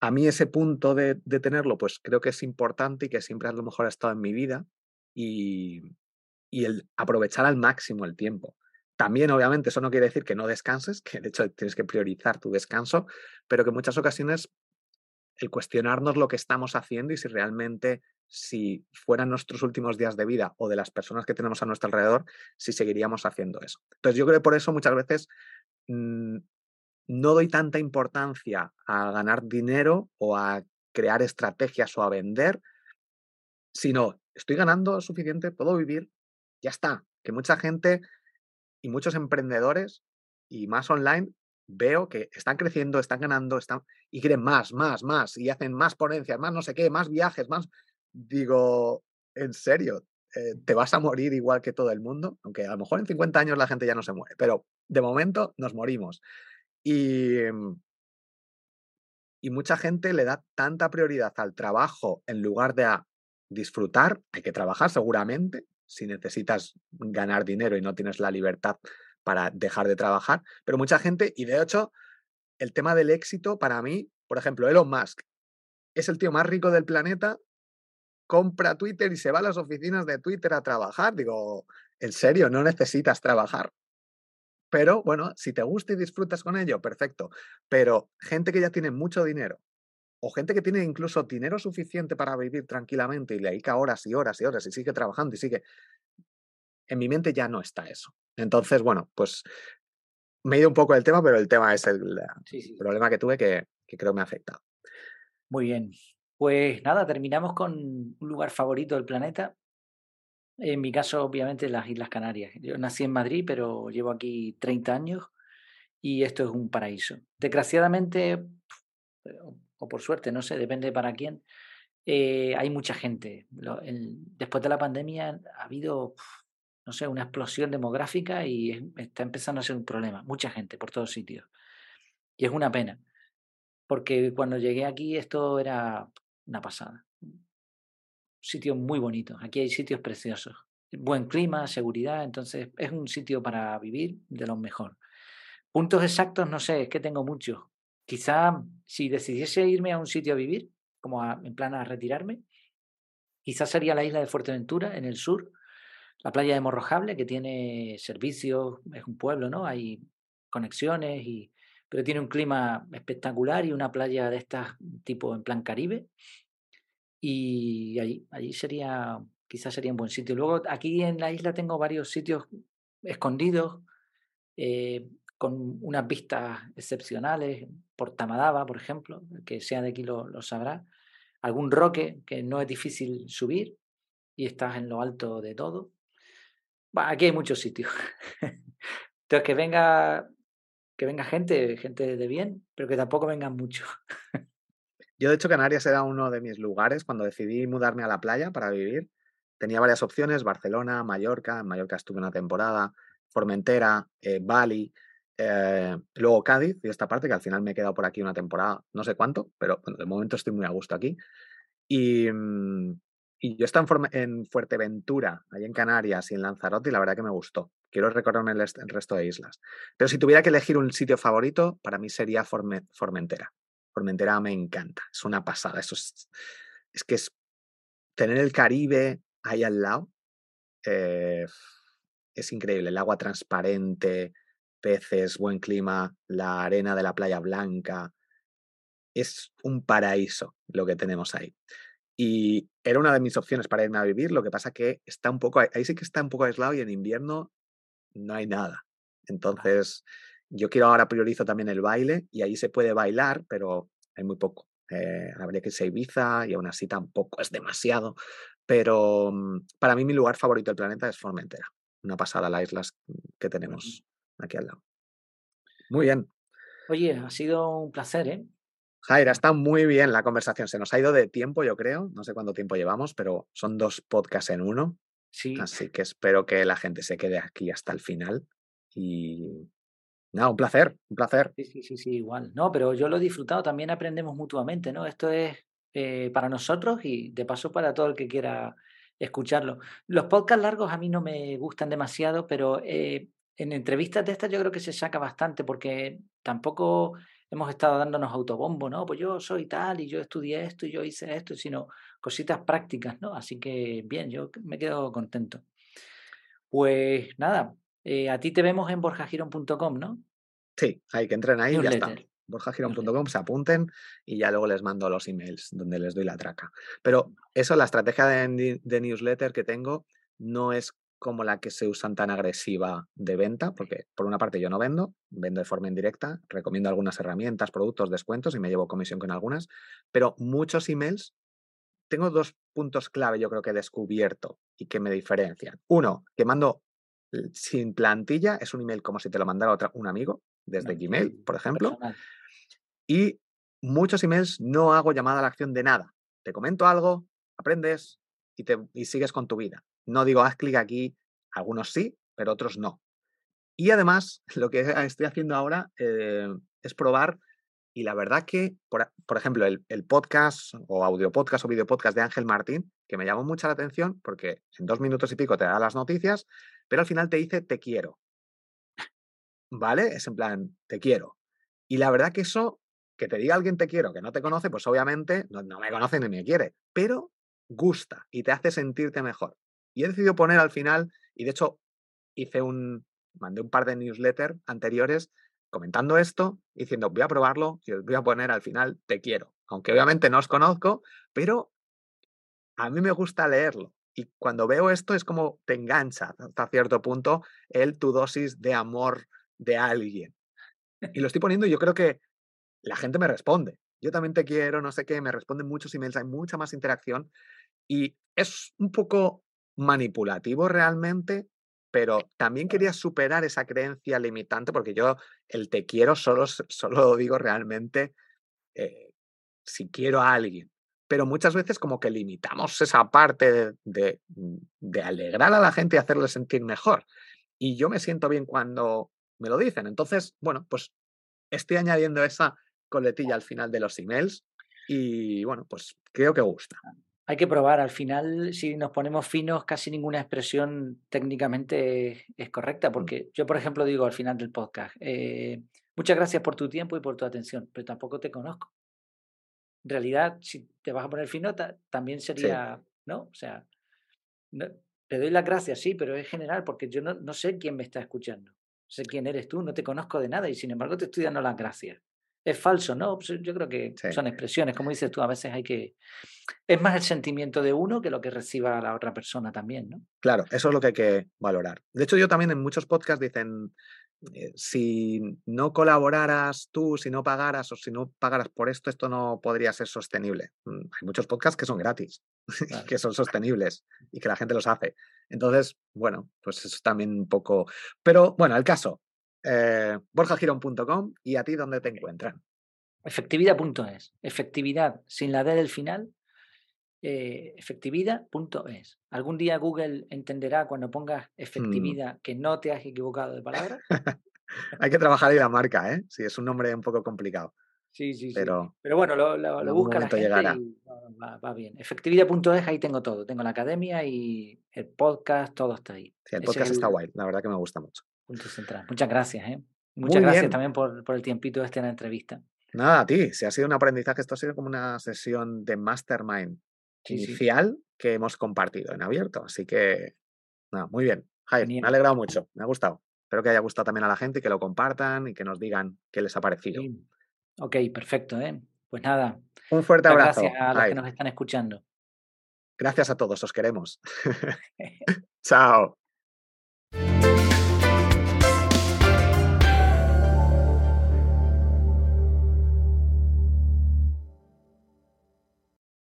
a mí ese punto de, tenerlo, pues creo que es importante y que siempre a lo mejor ha estado en mi vida y, y el aprovechar al máximo el tiempo. También, obviamente, eso no quiere decir que no descanses, que de hecho tienes que priorizar tu descanso, pero que en muchas ocasiones el cuestionarnos lo que estamos haciendo y si realmente si fueran nuestros últimos días de vida o de las personas que tenemos a nuestro alrededor, si seguiríamos haciendo eso. Entonces yo creo que por eso muchas veces mm, no doy tanta importancia a ganar dinero o a crear estrategias o a vender, sino estoy ganando suficiente, puedo vivir, ya está. Que mucha gente y muchos emprendedores y más online veo que están creciendo, están ganando, están y quieren más, más, más y hacen más ponencias, más no sé qué, más viajes, más digo, en serio, eh, te vas a morir igual que todo el mundo, aunque a lo mejor en 50 años la gente ya no se muere, pero de momento nos morimos. Y, mm, y mucha gente le da tanta prioridad al trabajo en lugar de a disfrutar, hay que trabajar seguramente, si necesitas ganar dinero y no tienes la libertad para dejar de trabajar, pero mucha gente, y de hecho, el tema del éxito para mí, por ejemplo, Elon Musk es el tío más rico del planeta compra Twitter y se va a las oficinas de Twitter a trabajar. Digo, en serio, no necesitas trabajar. Pero bueno, si te gusta y disfrutas con ello, perfecto. Pero gente que ya tiene mucho dinero o gente que tiene incluso dinero suficiente para vivir tranquilamente y le dedica horas y horas y horas y sigue trabajando y sigue... En mi mente ya no está eso. Entonces, bueno, pues me he ido un poco del tema, pero el tema es el problema que tuve que, que creo me ha afectado. Muy bien. Pues nada, terminamos con un lugar favorito del planeta. En mi caso, obviamente, las Islas Canarias. Yo nací en Madrid, pero llevo aquí 30 años y esto es un paraíso. Desgraciadamente, o por suerte, no sé, depende para quién, eh, hay mucha gente. después de la pandemia ha habido, no sé, una explosión demográfica y está empezando a ser un problema. Mucha gente por todos sitios. Y es una pena, porque cuando llegué aquí esto era una pasada. Sitios muy bonitos. Aquí hay sitios preciosos. Buen clima, seguridad, entonces es un sitio para vivir de los mejor. Puntos exactos, no sé, es que tengo muchos. Quizá si decidiese irme a un sitio a vivir, como en plan a retirarme, quizás sería la isla de Fuerteventura, en el sur, la playa de Morrojable, que tiene servicios, es un pueblo, ¿no? Hay conexiones y pero tiene un clima espectacular y una playa de estas tipo en plan Caribe. Y allí, allí sería, quizás sería un buen sitio. Luego aquí en la isla tengo varios sitios escondidos, eh, con unas vistas excepcionales, por Tamadaba, por ejemplo, que sea de aquí lo, sabrá. Algún roque que no es difícil subir y estás en lo alto de todo. aquí hay muchos sitios. Entonces, que venga que venga gente, gente de bien, pero que tampoco vengan mucho. Yo, de hecho, Canarias era uno de mis lugares cuando decidí mudarme a la playa para vivir. Tenía varias opciones, Barcelona, Mallorca, en Mallorca estuve una temporada, Formentera, eh, Bali. Eh, luego Cádiz y esta parte, que al final me he quedado por aquí una temporada, no sé cuánto, pero de momento estoy muy a gusto aquí. Y, mm, y yo estaba en, Fuerteventura, ahí en Canarias y en Lanzarote, y la verdad que me gustó. Quiero recorrerme el, resto de islas. Pero si tuviera que elegir un sitio favorito, para mí sería Formentera. Formentera me encanta, es una pasada. Eso es, es que es tener el Caribe ahí al lado. Eh, es increíble, el agua transparente, peces, buen clima, la arena de la playa blanca. Es un paraíso lo que tenemos ahí. Y era una de mis opciones para irme a vivir, lo que pasa que está un poco, ahí sí que está un poco aislado y en invierno no hay nada. Entonces, yo quiero ahora priorizo también el baile y ahí se puede bailar, pero hay muy poco. Eh, habría que irse a Ibiza y aún así tampoco es demasiado. Pero mm, para mí mi lugar favorito del planeta es Formentera. Una pasada las islas que tenemos aquí al lado. Muy bien. Oye, ha sido un placer, ¿eh? Jaira, está muy bien la conversación. Se nos ha ido de tiempo, yo creo. No sé cuánto tiempo llevamos, pero son dos podcasts en uno. Sí. Así que espero que la gente se quede aquí hasta el final. Y nada, un placer, un placer. Sí, sí, sí, sí, igual. No, pero yo lo he disfrutado, también aprendemos mutuamente, ¿no? Esto es eh, para nosotros y de paso para todo el que quiera escucharlo. Los podcasts largos a mí no me gustan demasiado, pero eh, en entrevistas de estas yo creo que se saca bastante porque tampoco hemos estado dándonos autobombo, ¿no? Pues yo soy tal y yo estudié esto y yo hice esto, sino cositas prácticas, ¿no? Así que bien, yo me quedo contento. Pues nada, eh, a ti te vemos en borjagiron.com, ¿no? Sí, hay que entren ahí y ya está. borjagiron.com, se apunten y ya luego les mando los emails donde les doy la traca. Pero eso, la estrategia de newsletter que tengo no es como la que se usan tan agresiva de venta, porque por una parte yo no vendo, vendo de forma indirecta, recomiendo algunas herramientas, productos, descuentos y me llevo comisión con algunas, pero muchos emails, tengo dos puntos clave yo creo que he descubierto y que me diferencian. Uno, que mando sin plantilla, es un email como si te lo mandara otra, un amigo, desde Gmail, por ejemplo. Y muchos emails no hago llamada a la acción de nada. Te comento algo, aprendes y, te, y sigues con tu vida. No digo haz clic aquí, algunos sí, pero otros no. Y además, lo que estoy haciendo ahora eh, es probar, y la verdad que, por, ejemplo, el, podcast o audio podcast o video podcast de Ángel Martín, que me llamó mucha la atención porque en dos minutos y pico te da las noticias, pero al final te dice te quiero. ¿Vale? Es en plan, te quiero. Y la verdad que eso, que te diga alguien te quiero, que no te conoce, pues obviamente no, me conoce ni me quiere, pero gusta y te hace sentirte mejor. Y he decidido poner al final, y de hecho hice un, mandé un par de newsletters anteriores comentando esto, diciendo voy a probarlo y os voy a poner al final te quiero. Aunque obviamente no os conozco, pero a mí me gusta leerlo. Y cuando veo esto es como te engancha hasta cierto punto el tu dosis de amor de alguien. Y lo estoy poniendo y yo creo que la gente me responde. Yo también te quiero, no sé qué, me responden muchos emails, hay mucha más interacción y es un poco manipulativo realmente, pero también quería superar esa creencia limitante porque yo el te quiero solo, solo lo digo realmente eh, si quiero a alguien. Pero muchas veces como que limitamos esa parte de, de, alegrar a la gente y hacerle sentir mejor. Y yo me siento bien cuando me lo dicen. Entonces, bueno, pues estoy añadiendo esa coletilla al final de los emails y bueno, pues creo que gusta hay que probar. Al final, si nos ponemos finos, casi ninguna expresión técnicamente es, correcta, mm. porque yo, por ejemplo, digo al final del podcast, eh, muchas gracias por tu tiempo y por tu atención, pero tampoco te conozco. En realidad, si te vas a poner fino, también sería, ¿no? O sea, te doy las gracias, sí, pero es general, porque yo no, no sé quién me está escuchando. Sé quién eres tú, no te conozco de nada y sin embargo te estoy dando las gracias es falso, ¿no? Pues, yo creo que son expresiones, como dices tú, a veces hay que... Es más el sentimiento de uno que lo que reciba la otra persona también, ¿no? Claro, eso es lo que hay que valorar. De hecho, yo también en muchos podcasts dicen, eh, si no colaboraras tú, si no pagaras o si no pagaras por esto, esto no podría ser sostenible. Mm, hay muchos podcasts que son gratis, que son sostenibles y que la gente los hace. Entonces, bueno, pues eso también un poco... Pero bueno, el caso, eh, borjagirón.com y a ti dónde te encuentran. Efectividad.es. Efectividad sin la D del final. Eh, efectividad.es. Algún día Google entenderá cuando pongas mm. efectividad que no te has equivocado de palabra. Hay que trabajar ahí la marca, ¿eh? Sí, es un nombre un poco complicado. Sí, sí, pero, sí. Pero bueno, lo, lo, busca la gente y va, bien. Efectividad.es, ahí tengo todo. Tengo la academia y el podcast, todo está ahí. Sí, el podcast está guay. La verdad que me gusta mucho. Punto central. Muchas gracias, ¿eh? Muchas gracias también por, por, el tiempito este en la entrevista. Nada, a ti. Si ha sido un aprendizaje, esto ha sido como una sesión de mastermind inicial que hemos compartido en abierto. Así que, nada, muy bien. Jair, me ha alegrado mucho. Me ha gustado. Espero que haya gustado también a la gente, que lo compartan y que nos digan qué les ha parecido. Ok, perfecto. ¿eh? Pues nada. Un fuerte abrazo. Gracias a los que nos están escuchando. Gracias a todos, os queremos. Chao.